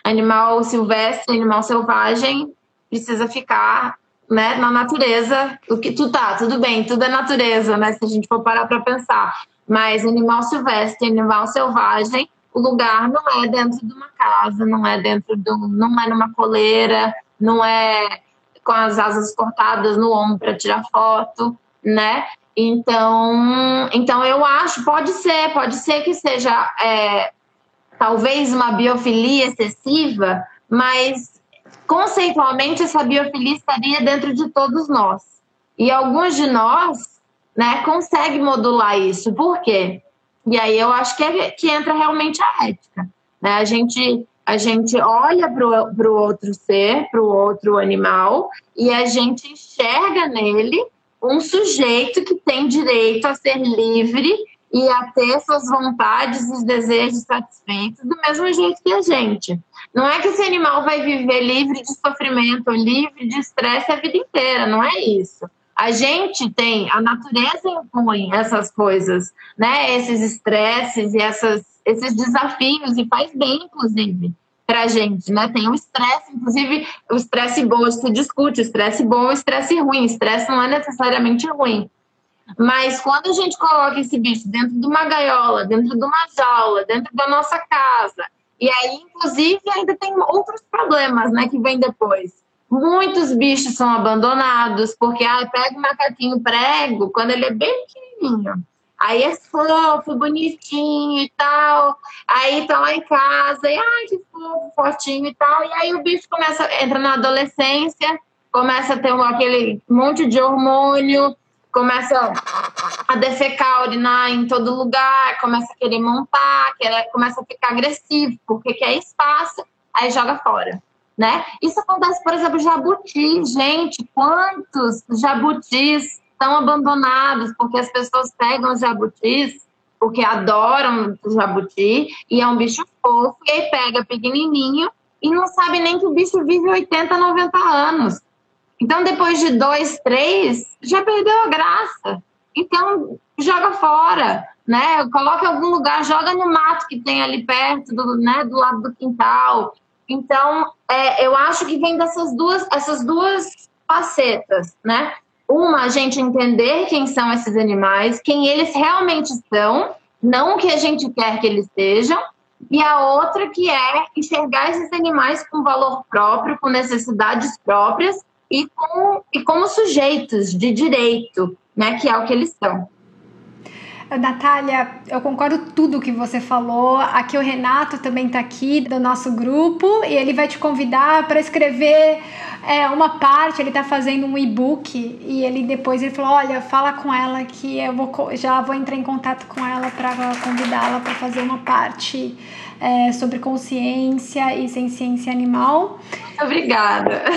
Animal silvestre, animal selvagem, precisa ficar né, na natureza. O que tu tá, tudo bem, tudo é natureza, né? Se a gente for parar para pensar. Mas animal silvestre, animal selvagem, o lugar não é dentro de uma casa, não é dentro do, não é numa coleira, não é com as asas cortadas no ombro para tirar foto, né? Então, então eu acho, pode ser, pode ser que seja é, talvez uma biofilia excessiva, mas conceitualmente essa biofilia estaria dentro de todos nós. E alguns de nós né, consegue modular isso. Por quê? E aí eu acho que, é, que entra realmente a ética. Né? A, gente, a gente olha para o outro ser, para o outro animal, e a gente enxerga nele um sujeito que tem direito a ser livre e a ter suas vontades e desejos satisfeitos do mesmo jeito que a gente. Não é que esse animal vai viver livre de sofrimento, livre de estresse a vida inteira, não é isso. A gente tem, a natureza impõe essas coisas, né? Esses estresses e essas, esses desafios, e faz bem, inclusive, para a gente, né? Tem o estresse, inclusive o estresse bom, se discute, estresse bom estresse ruim. Estresse não é necessariamente ruim. Mas quando a gente coloca esse bicho dentro de uma gaiola, dentro de uma jaula, dentro da nossa casa, e aí, inclusive, ainda tem outros problemas, né, que vem depois. Muitos bichos são abandonados porque ah, pega o macaquinho prego quando ele é bem pequenininho. Aí é fofo, bonitinho e tal. Aí tá lá em casa e ai, que fofo, fortinho e tal. E aí o bicho começa, entra na adolescência, começa a ter um, aquele monte de hormônio, começa a defecar, urinar em todo lugar, começa a querer montar, quer, começa a ficar agressivo, porque quer espaço, aí joga fora né? Isso acontece, por exemplo, jabuti. Gente, quantos jabutis estão abandonados porque as pessoas pegam os jabutis porque adoram o jabuti e é um bicho fofo e aí pega pequenininho e não sabe nem que o bicho vive 80, 90 anos. Então, depois de dois, três, já perdeu a graça. Então, joga fora, né? Coloca em algum lugar, joga no mato que tem ali perto, do, né, do lado do quintal. Então, é, eu acho que vem dessas duas, essas duas facetas, né? Uma, a gente entender quem são esses animais, quem eles realmente são, não o que a gente quer que eles sejam, e a outra que é enxergar esses animais com valor próprio, com necessidades próprias e, com, e como sujeitos de direito, né, que é o que eles são. Natália, eu concordo tudo que você falou. Aqui o Renato também está aqui do nosso grupo e ele vai te convidar para escrever é, uma parte. Ele está fazendo um e-book e ele depois ele falou: olha, fala com ela que eu vou já vou entrar em contato com ela para convidá-la para fazer uma parte é, sobre consciência e ciência animal. Obrigada. [laughs]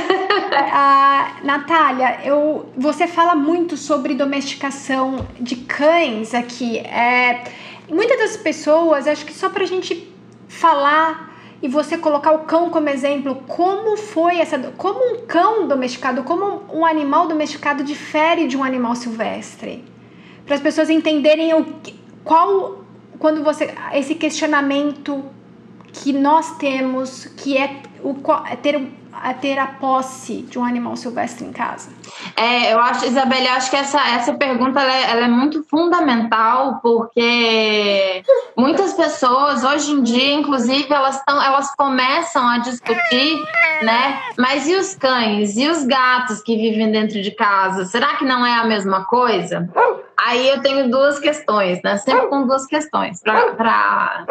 A, Natália, eu, você fala muito sobre domesticação de cães aqui. É, muitas das pessoas, acho que só para a gente falar e você colocar o cão como exemplo, como foi essa, como um cão domesticado, como um animal domesticado difere de um animal silvestre, para as pessoas entenderem o qual quando você esse questionamento que nós temos, que é o, ter um a ter a posse de um animal silvestre em casa? É, eu acho, Isabelle, acho que essa, essa pergunta ela é, ela é, muito fundamental, porque muitas pessoas, hoje em dia, inclusive, elas, tão, elas começam a discutir, né? Mas e os cães? E os gatos que vivem dentro de casa? Será que não é a mesma coisa? Aí eu tenho duas questões, né? Sempre com duas questões para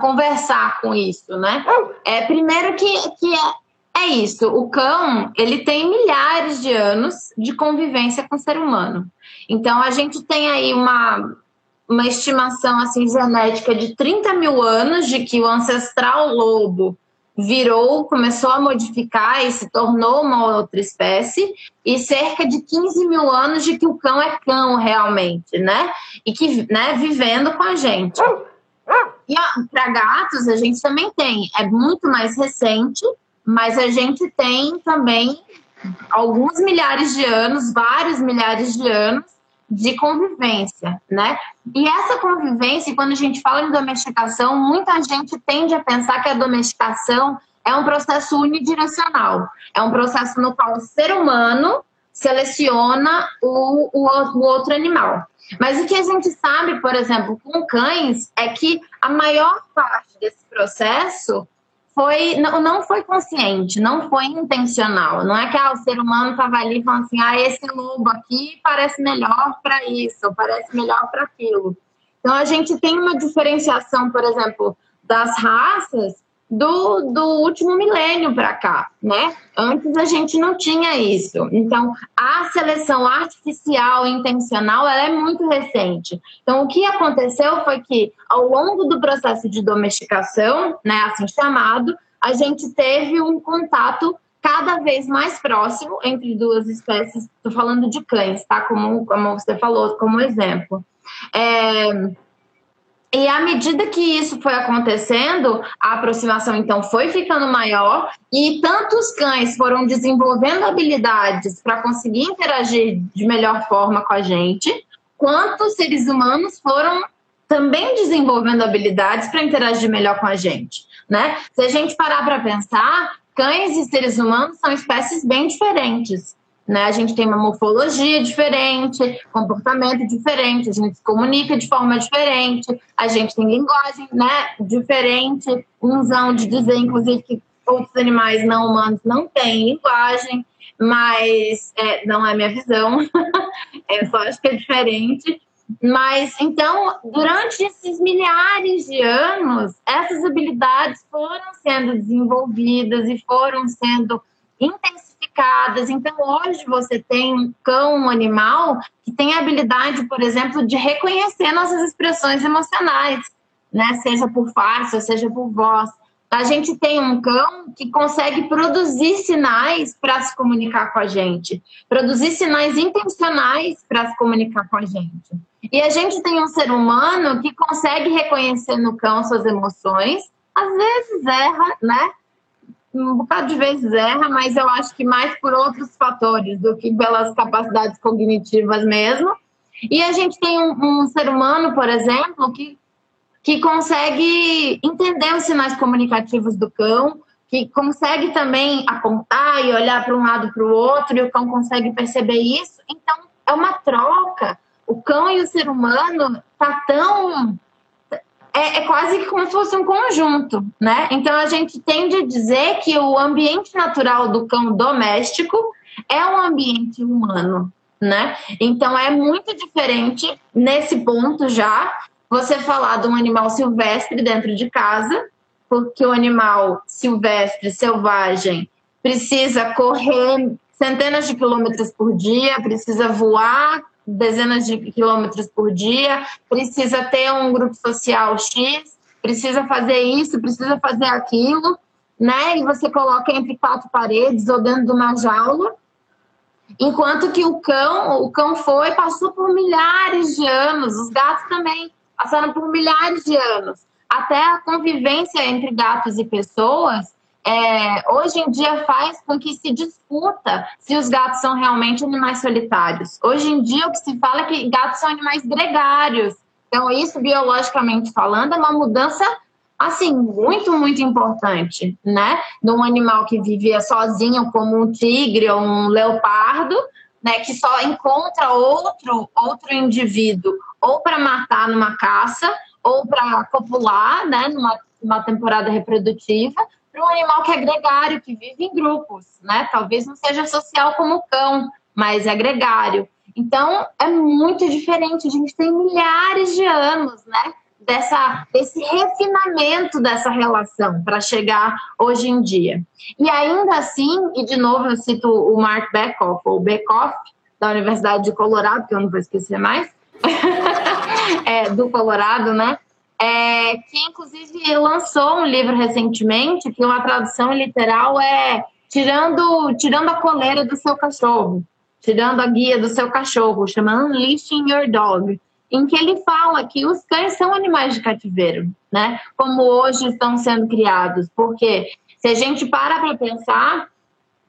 conversar com isso, né? É, primeiro que, que é, é isso, o cão ele tem milhares de anos de convivência com o ser humano. Então a gente tem aí uma, uma estimação assim genética de 30 mil anos de que o ancestral lobo virou, começou a modificar e se tornou uma outra espécie, e cerca de 15 mil anos de que o cão é cão realmente, né? E que, né, vivendo com a gente. E para gatos a gente também tem, é muito mais recente, mas a gente tem também alguns milhares de anos, vários milhares de anos de convivência, né? E essa convivência, quando a gente fala em domesticação, muita gente tende a pensar que a domesticação é um processo unidirecional, é um processo no qual o ser humano seleciona o, o, o outro animal. Mas o que a gente sabe, por exemplo, com cães, é que a maior parte desse processo foi não, não foi consciente, não foi intencional. Não é que ah, o ser humano estava ali falando assim, ah, esse lobo aqui parece melhor para isso, parece melhor para aquilo. Então a gente tem uma diferenciação, por exemplo, das raças do, do último milênio para cá, né? Antes a gente não tinha isso. Então, a seleção artificial intencional ela é muito recente. Então, o que aconteceu foi que, ao longo do processo de domesticação, né, assim chamado, a gente teve um contato cada vez mais próximo entre duas espécies. Estou falando de cães, tá? Como, como você falou, como exemplo. É, e à medida que isso foi acontecendo, a aproximação então foi ficando maior e tantos cães foram desenvolvendo habilidades para conseguir interagir de melhor forma com a gente, quanto seres humanos foram também desenvolvendo habilidades para interagir melhor com a gente, né? Se a gente parar para pensar, cães e seres humanos são espécies bem diferentes. Né? A gente tem uma morfologia diferente, comportamento diferente, a gente se comunica de forma diferente, a gente tem linguagem né, diferente, umzão de dizer, inclusive, que outros animais não humanos não têm linguagem, mas é, não é minha visão, eu [laughs] só acho que é diferente. Mas então, durante esses milhares de anos, essas habilidades foram sendo desenvolvidas e foram sendo intensificadas então, hoje você tem um cão, um animal, que tem a habilidade, por exemplo, de reconhecer nossas expressões emocionais, né? Seja por ou seja por voz. A gente tem um cão que consegue produzir sinais para se comunicar com a gente, produzir sinais intencionais para se comunicar com a gente. E a gente tem um ser humano que consegue reconhecer no cão suas emoções, às vezes erra, né? Um bocado de vezes erra, mas eu acho que mais por outros fatores do que pelas capacidades cognitivas mesmo. E a gente tem um, um ser humano, por exemplo, que, que consegue entender os sinais comunicativos do cão, que consegue também apontar e olhar para um lado para o outro, e o cão consegue perceber isso. Então, é uma troca. O cão e o ser humano tá tão é, é, quase como se fosse um conjunto, né? Então a gente tende a dizer que o ambiente natural do cão doméstico é um ambiente humano, né? Então é muito diferente nesse ponto já você falar de um animal silvestre dentro de casa, porque o animal silvestre, selvagem, precisa correr centenas de quilômetros por dia, precisa voar dezenas de quilômetros por dia, precisa ter um grupo social X, precisa fazer isso, precisa fazer aquilo, né? E você coloca entre quatro paredes ou dentro de uma jaula. Enquanto que o cão, o cão foi, passou por milhares de anos, os gatos também passaram por milhares de anos. Até a convivência entre gatos e pessoas é, hoje em dia faz com que se disputa se os gatos são realmente animais solitários. Hoje em dia o que se fala é que gatos são animais gregários. Então isso biologicamente falando é uma mudança assim, muito, muito importante, né? Num animal que vivia sozinho, como um tigre ou um leopardo, né? Que só encontra outro, outro indivíduo ou para matar numa caça ou para copular, né? Numa uma temporada reprodutiva, para um animal que é gregário, que vive em grupos, né? Talvez não seja social como o cão, mas é gregário. Então, é muito diferente. A gente tem milhares de anos, né? Dessa, desse refinamento dessa relação para chegar hoje em dia. E ainda assim, e de novo eu cito o Mark Beckhoff, ou Beckhoff, da Universidade de Colorado, que eu não vou esquecer mais, [laughs] é, do Colorado, né? É, que inclusive lançou um livro recentemente, que uma tradução literal é tirando, tirando a coleira do seu cachorro tirando a guia do seu cachorro, chama Unleashing Your Dog, em que ele fala que os cães são animais de cativeiro, né? Como hoje estão sendo criados, porque se a gente para para pensar,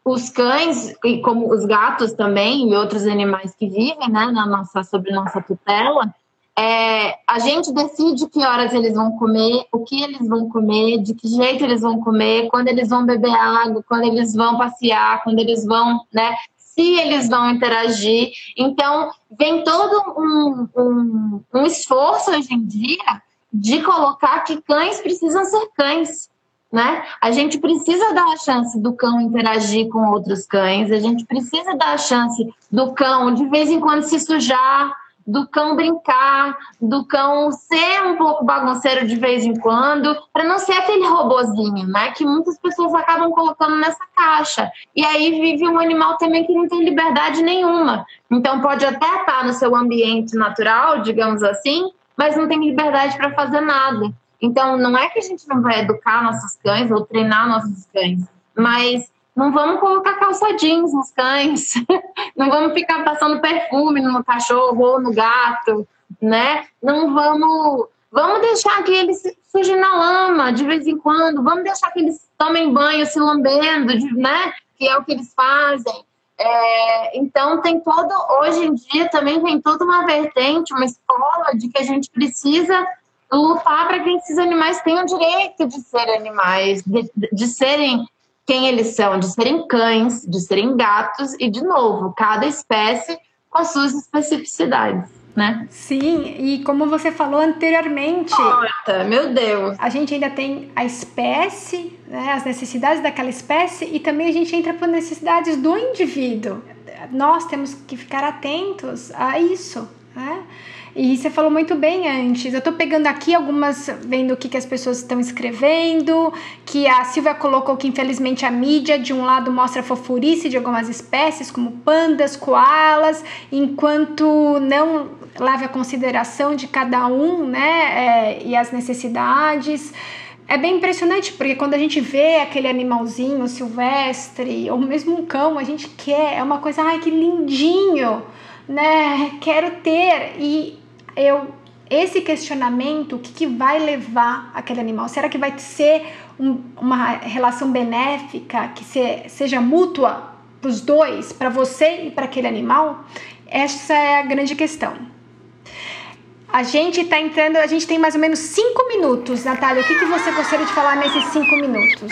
os cães e como os gatos também e outros animais que vivem, né, na nossa sob nossa tutela, é, a gente decide que horas eles vão comer, o que eles vão comer, de que jeito eles vão comer, quando eles vão beber água, quando eles vão passear, quando eles vão, né, se eles vão interagir. Então, vem todo um, um, um esforço hoje em dia de colocar que cães precisam ser cães. Né? A gente precisa dar a chance do cão interagir com outros cães, a gente precisa dar a chance do cão de vez em quando se sujar, do cão brincar, do cão ser um pouco bagunceiro de vez em quando, para não ser aquele robozinho, né? Que muitas pessoas acabam colocando nessa caixa. E aí vive um animal também que não tem liberdade nenhuma. Então pode até estar no seu ambiente natural, digamos assim, mas não tem liberdade para fazer nada. Então não é que a gente não vai educar nossos cães ou treinar nossos cães, mas não vamos colocar calça jeans nos cães, [laughs] não vamos ficar passando perfume no cachorro ou no gato, né? Não vamos, vamos deixar que eles sujem na lama de vez em quando, vamos deixar que eles tomem banho se lambendo, né? Que é o que eles fazem. É, então tem todo, hoje em dia também tem toda uma vertente, uma escola de que a gente precisa lutar para que esses animais tenham direito de ser animais, de, de serem quem eles são, de serem cães, de serem gatos e, de novo, cada espécie com as suas especificidades. Né? Sim, e como você falou anteriormente, Nossa, meu Deus, a gente ainda tem a espécie, né, as necessidades daquela espécie e também a gente entra por necessidades do indivíduo. Nós temos que ficar atentos a isso, né? E você falou muito bem antes. Eu tô pegando aqui algumas, vendo o que, que as pessoas estão escrevendo, que a Silvia colocou que infelizmente a mídia de um lado mostra a fofurice de algumas espécies, como pandas, koalas, enquanto não leva a consideração de cada um, né, é, e as necessidades. É bem impressionante, porque quando a gente vê aquele animalzinho silvestre, ou mesmo um cão, a gente quer, é uma coisa, ai que lindinho, né? Quero ter. E eu esse questionamento, o que, que vai levar aquele animal? Será que vai ser um, uma relação benéfica, que se, seja mútua para os dois, para você e para aquele animal? Essa é a grande questão. A gente está entrando, a gente tem mais ou menos cinco minutos, Natália. O que, que você gostaria de falar nesses cinco minutos?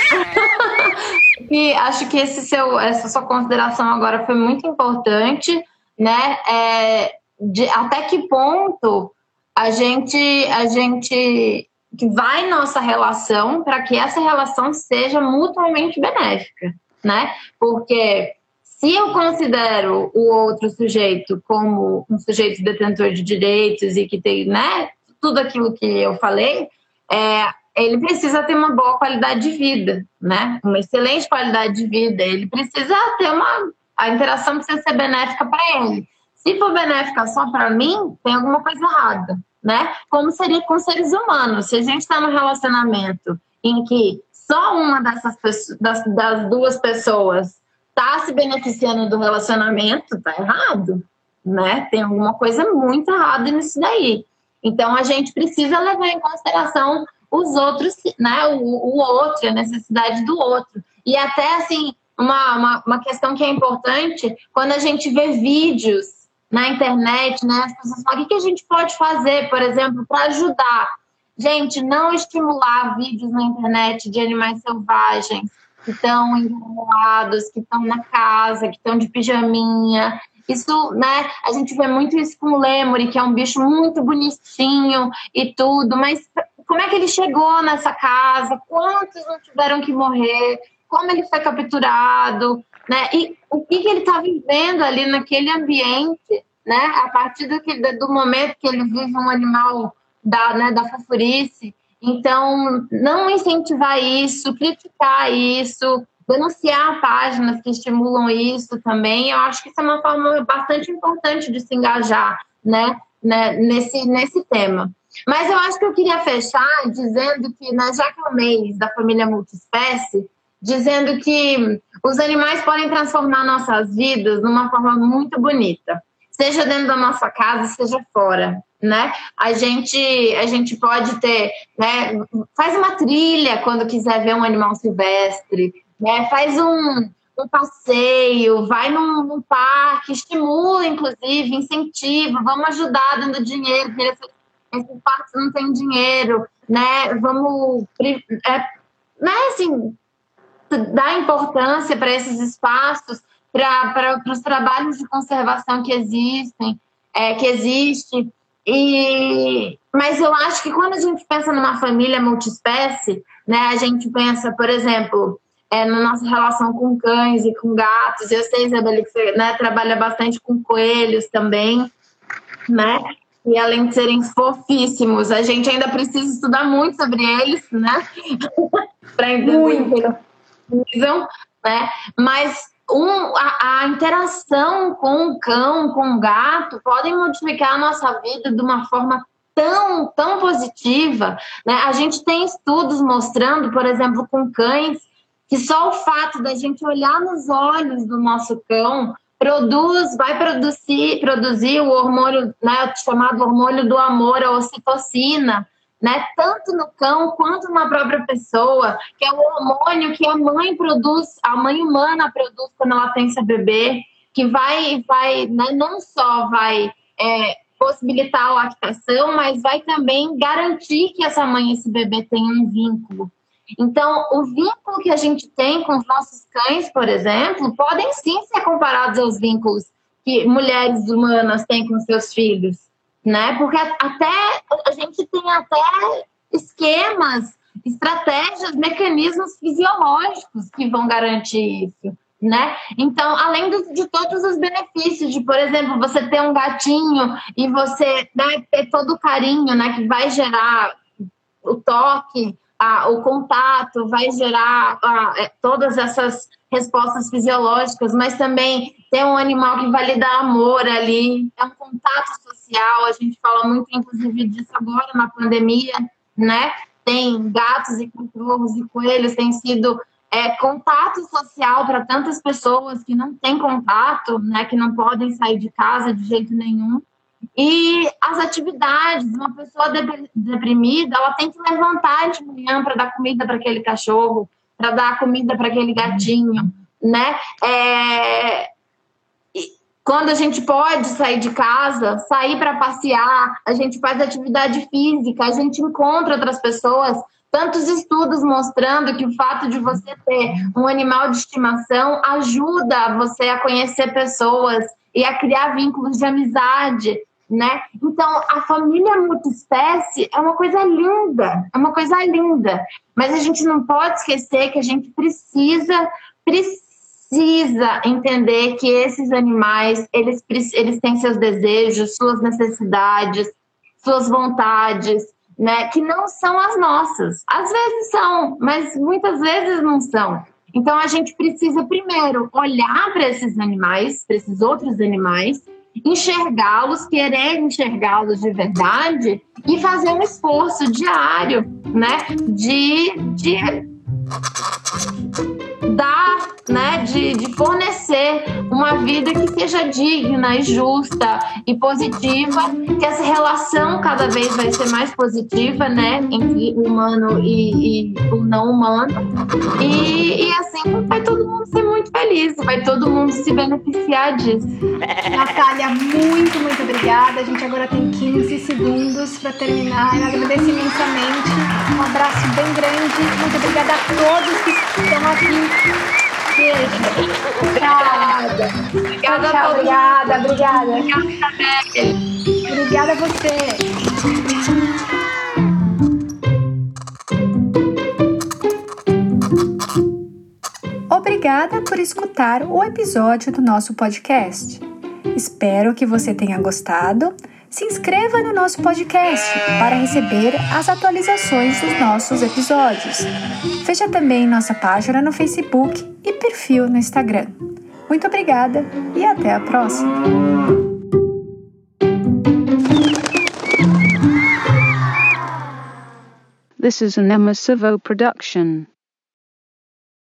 [laughs] e acho que esse seu, essa sua consideração agora foi muito importante, né? É, de até que ponto a gente a gente vai nossa relação para que essa relação seja mutuamente benéfica, né? Porque se eu considero o outro sujeito como um sujeito detentor de direitos e que tem, né, tudo aquilo que eu falei, é, ele precisa ter uma boa qualidade de vida, né? Uma excelente qualidade de vida. Ele precisa ter uma a interação precisa ser benéfica para ele. Se for benéfica só para mim, tem alguma coisa errada, né? Como seria com seres humanos? Se a gente está num relacionamento em que só uma dessas das, das duas pessoas está se beneficiando do relacionamento, tá errado, né? Tem alguma coisa muito errada nisso daí. Então a gente precisa levar em consideração os outros, né? O, o outro, a necessidade do outro. E até assim, uma, uma, uma questão que é importante, quando a gente vê vídeos na internet, né? As pessoas falam, o que a gente pode fazer, por exemplo, para ajudar? Gente, não estimular vídeos na internet de animais selvagens que estão enrolados, que estão na casa, que estão de pijaminha. Isso, né? A gente vê muito isso com o lemuri, que é um bicho muito bonitinho e tudo, mas como é que ele chegou nessa casa? Quantos não tiveram que morrer? Como ele foi capturado? Né? E o que, que ele está vivendo ali naquele ambiente, né? A partir do, que, do momento que ele vive um animal da, né, da fofurice. Então, não incentivar isso, criticar isso, denunciar páginas que estimulam isso também, eu acho que isso é uma forma bastante importante de se engajar, né, né nesse, nesse tema. Mas eu acho que eu queria fechar dizendo que, né, já que é o mês da família multiespécie, dizendo que os animais podem transformar nossas vidas numa forma muito bonita, seja dentro da nossa casa, seja fora, né? A gente, a gente pode ter, né? Faz uma trilha quando quiser ver um animal silvestre, né? Faz um, um passeio, vai num, num, parque, estimula, inclusive, incentiva, vamos ajudar dando dinheiro, esses parques não tem dinheiro, né? Vamos, é, né, assim, dar importância para esses espaços, para os trabalhos de conservação que existem, é, que existe. E, mas eu acho que quando a gente pensa numa família multiespécie, né, a gente pensa, por exemplo, é, na nossa relação com cães e com gatos. Eu sei, Isabela, que você né, trabalha bastante com coelhos também, né? E além de serem fofíssimos, a gente ainda precisa estudar muito sobre eles, né? [laughs] para entender muito. Né? Mas um, a, a, interação com o cão, com o gato, podem modificar a nossa vida de uma forma tão, tão positiva. Né? A gente tem estudos mostrando, por exemplo, com cães, que só o fato da gente olhar nos olhos do nosso cão produz, vai produzir, produzir o hormônio, né, chamado hormônio do amor, a ocitocina, né, tanto no cão quanto na própria pessoa, que é o hormônio que a mãe produz, a mãe humana produz quando ela tem seu bebê, que vai, vai né, não só vai é, possibilitar a lactação, mas vai também garantir que essa mãe e esse bebê tenham um vínculo. Então, o vínculo que a gente tem com os nossos cães, por exemplo, podem sim ser comparados aos vínculos que mulheres humanas têm com seus filhos, né? Porque até a gente tem até esquemas, estratégias, mecanismos fisiológicos que vão garantir isso. Né? Então, além de, de todos os benefícios de, por exemplo, você ter um gatinho e você né, ter todo o carinho, né, que vai gerar o toque, a, o contato, vai gerar a, é, todas essas respostas fisiológicas, mas também tem um animal que vai lhe dar amor ali, é um contato social, a gente fala muito, inclusive, disso agora na pandemia, né? Tem gatos e cachorros e coelhos, tem sido é, contato social para tantas pessoas que não têm contato, né? Que não podem sair de casa de jeito nenhum. E as atividades, uma pessoa deprimida, ela tem que levantar de manhã para dar comida para aquele cachorro, para dar comida para aquele gatinho, né? É... Quando a gente pode sair de casa, sair para passear, a gente faz atividade física, a gente encontra outras pessoas. Tantos estudos mostrando que o fato de você ter um animal de estimação ajuda você a conhecer pessoas e a criar vínculos de amizade, né? Então, a família multiespécie é uma coisa linda, é uma coisa linda. Mas a gente não pode esquecer que a gente precisa, precisa entender que esses animais, eles, eles têm seus desejos, suas necessidades, suas vontades, né? Que não são as nossas. Às vezes são, mas muitas vezes não são. Então, a gente precisa, primeiro, olhar para esses animais, para esses outros animais, enxergá-los, querer enxergá-los de verdade e fazer um esforço diário, né, de, de dar, né, de, de fornecer uma vida que seja digna e justa e positiva, que essa relação cada vez vai ser mais positiva, né, entre o humano e, e o não humano, E, e assim vai todo mundo ser muito feliz, vai todo mundo se beneficiar disso. Natália, muito, muito obrigada. A gente agora tem 15 segundos para terminar. Eu agradeço imensamente. Um abraço bem grande. Muito obrigada a todos que estão aqui. Obrigada. Obrigada, tchau, obrigada, obrigada. Obrigada a você. Obrigada por escutar o episódio do nosso podcast. Espero que você tenha gostado. Se inscreva no nosso podcast para receber as atualizações dos nossos episódios. Veja também nossa página no Facebook e perfil no Instagram. Muito obrigada e até a próxima! This is an Emma Savo production.